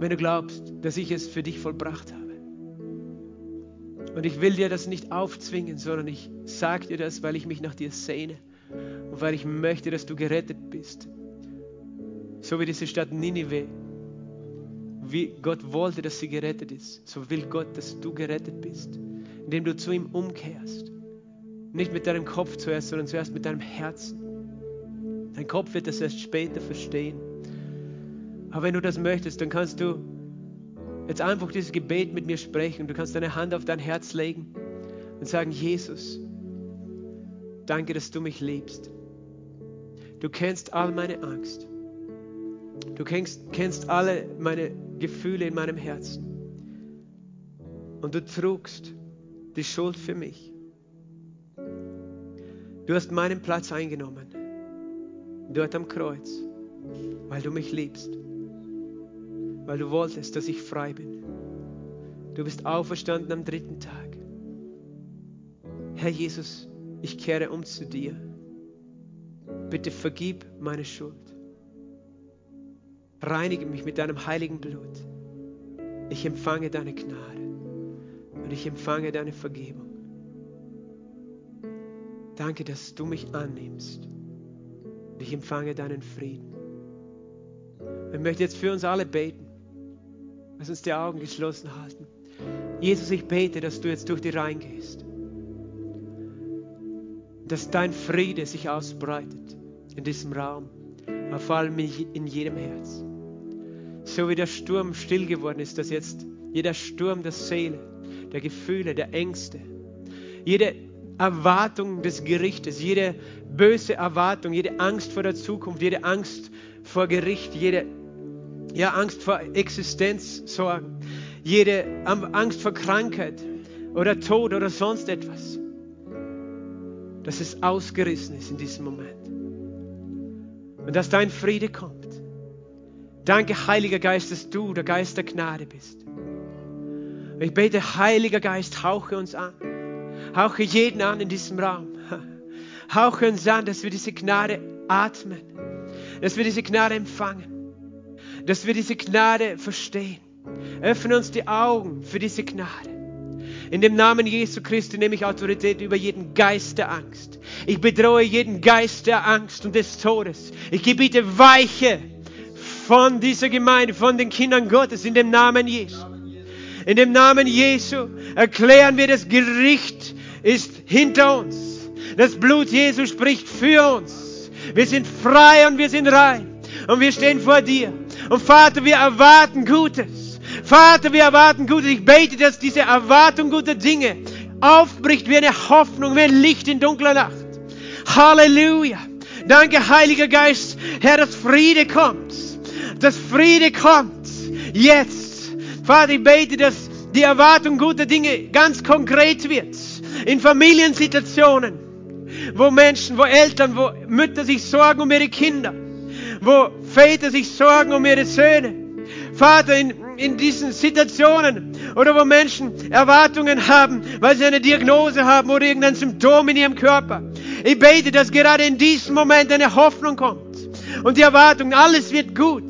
Wenn du glaubst, dass ich es für dich vollbracht habe. Und ich will dir das nicht aufzwingen, sondern ich sage dir das, weil ich mich nach dir sehne und weil ich möchte, dass du gerettet bist. So wie diese Stadt Ninive, wie Gott wollte, dass sie gerettet ist, so will Gott, dass du gerettet bist, indem du zu ihm umkehrst. Nicht mit deinem Kopf zuerst, sondern zuerst mit deinem Herzen. Dein Kopf wird das erst später verstehen. Aber wenn du das möchtest, dann kannst du jetzt einfach dieses Gebet mit mir sprechen. Du kannst deine Hand auf dein Herz legen und sagen, Jesus, Danke, dass du mich liebst. Du kennst all meine Angst. Du kennst, kennst alle meine Gefühle in meinem Herzen. Und du trugst die Schuld für mich. Du hast meinen Platz eingenommen. Dort am Kreuz. Weil du mich liebst. Weil du wolltest, dass ich frei bin. Du bist auferstanden am dritten Tag. Herr Jesus, ich kehre um zu dir. Bitte vergib meine Schuld. Reinige mich mit deinem heiligen Blut. Ich empfange deine Gnade und ich empfange deine Vergebung. Danke, dass du mich annimmst. Und ich empfange deinen Frieden. Ich möchte jetzt für uns alle beten. Lass uns die Augen geschlossen halten. Jesus, ich bete, dass du jetzt durch die Reihen gehst. Dass dein Friede sich ausbreitet in diesem Raum, vor allem in jedem Herz. So wie der Sturm still geworden ist, dass jetzt jeder Sturm der Seele, der Gefühle, der Ängste, jede Erwartung des Gerichtes, jede böse Erwartung, jede Angst vor der Zukunft, jede Angst vor Gericht, jede ja, Angst vor Existenzsorgen, jede Angst vor Krankheit oder Tod oder sonst etwas, dass es ausgerissen ist in diesem Moment. Und dass dein Friede kommt. Danke, Heiliger Geist, dass du der Geist der Gnade bist. Und ich bete, Heiliger Geist, hauche uns an. Hauche jeden an in diesem Raum. Hauche uns an, dass wir diese Gnade atmen. Dass wir diese Gnade empfangen. Dass wir diese Gnade verstehen. Öffne uns die Augen für diese Gnade. In dem Namen Jesu Christi nehme ich Autorität über jeden Geist der Angst. Ich bedrohe jeden Geist der Angst und des Todes. Ich gebiete Weiche von dieser Gemeinde, von den Kindern Gottes, in dem Namen Jesu. In dem Namen Jesu erklären wir, das Gericht ist hinter uns. Das Blut Jesu spricht für uns. Wir sind frei und wir sind rein. Und wir stehen vor dir. Und Vater, wir erwarten Gutes. Vater, wir erwarten Gutes. Ich bete, dass diese Erwartung guter Dinge aufbricht wie eine Hoffnung, wie ein Licht in dunkler Nacht. Halleluja. Danke, Heiliger Geist. Herr, dass Friede kommt. Dass Friede kommt. Jetzt. Vater, ich bete, dass die Erwartung guter Dinge ganz konkret wird. In Familiensituationen, wo Menschen, wo Eltern, wo Mütter sich sorgen um ihre Kinder, wo Väter sich sorgen um ihre Söhne. Vater, in, in diesen Situationen oder wo Menschen Erwartungen haben, weil sie eine Diagnose haben oder irgendein Symptom in ihrem Körper. Ich bete, dass gerade in diesem Moment eine Hoffnung kommt und die Erwartung, alles wird gut.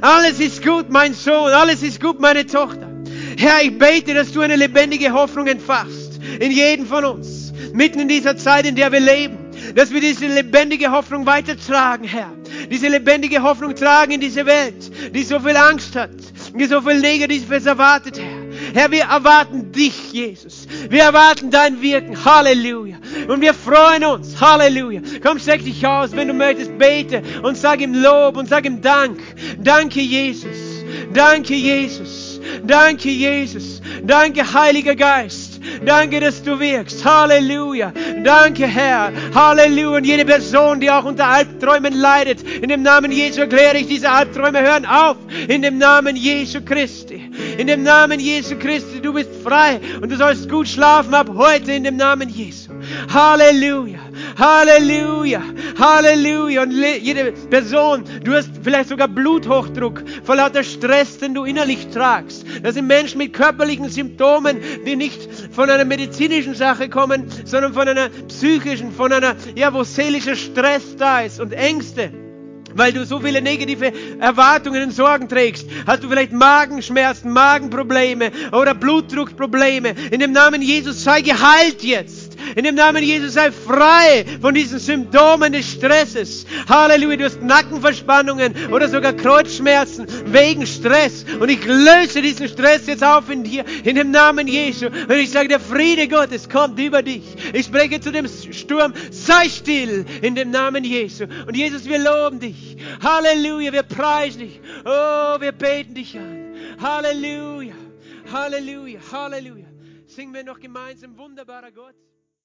Alles ist gut, mein Sohn, alles ist gut, meine Tochter. Herr, ich bete, dass du eine lebendige Hoffnung entfachst in jeden von uns, mitten in dieser Zeit, in der wir leben, dass wir diese lebendige Hoffnung weitertragen, Herr. Diese lebendige Hoffnung tragen in diese Welt, die so viel Angst hat, die so viel Negatives erwartet, Herr. Herr, wir erwarten dich, Jesus. Wir erwarten dein Wirken. Halleluja. Und wir freuen uns. Halleluja. Komm, streck dich aus, wenn du möchtest, bete und sag ihm Lob und sag ihm Dank. Danke, Jesus. Danke, Jesus. Danke, Jesus. Danke, Heiliger Geist. Danke, dass du wirkst. Halleluja. Danke, Herr. Halleluja. Und jede Person, die auch unter Albträumen leidet, in dem Namen Jesu erkläre ich, diese Albträume hören auf. In dem Namen Jesu Christi. In dem Namen Jesu Christi. Du bist frei und du sollst gut schlafen ab heute in dem Namen Jesu. Halleluja. Halleluja, Halleluja. Und jede Person, du hast vielleicht sogar Bluthochdruck vor lauter Stress, den du innerlich tragst. Das sind Menschen mit körperlichen Symptomen, die nicht von einer medizinischen Sache kommen, sondern von einer psychischen, von einer, ja, wo seelischer Stress da ist und Ängste weil du so viele negative Erwartungen und Sorgen trägst, hast du vielleicht Magenschmerzen, Magenprobleme oder Blutdruckprobleme. In dem Namen Jesus sei geheilt jetzt. In dem Namen Jesus sei frei von diesen Symptomen des Stresses. Halleluja, du hast Nackenverspannungen oder sogar Kreuzschmerzen wegen Stress. Und ich löse diesen Stress jetzt auf in dir, in dem Namen Jesu. Und ich sage, der Friede Gottes kommt über dich. Ich spreche zu dem Sturm, sei still in dem Namen Jesu. Und Jesus, wir loben dich. Halleluja, wir preisen dich. Oh, wir beten dich an. Halleluja, Halleluja, Halleluja. Singen wir noch gemeinsam, wunderbarer Gott.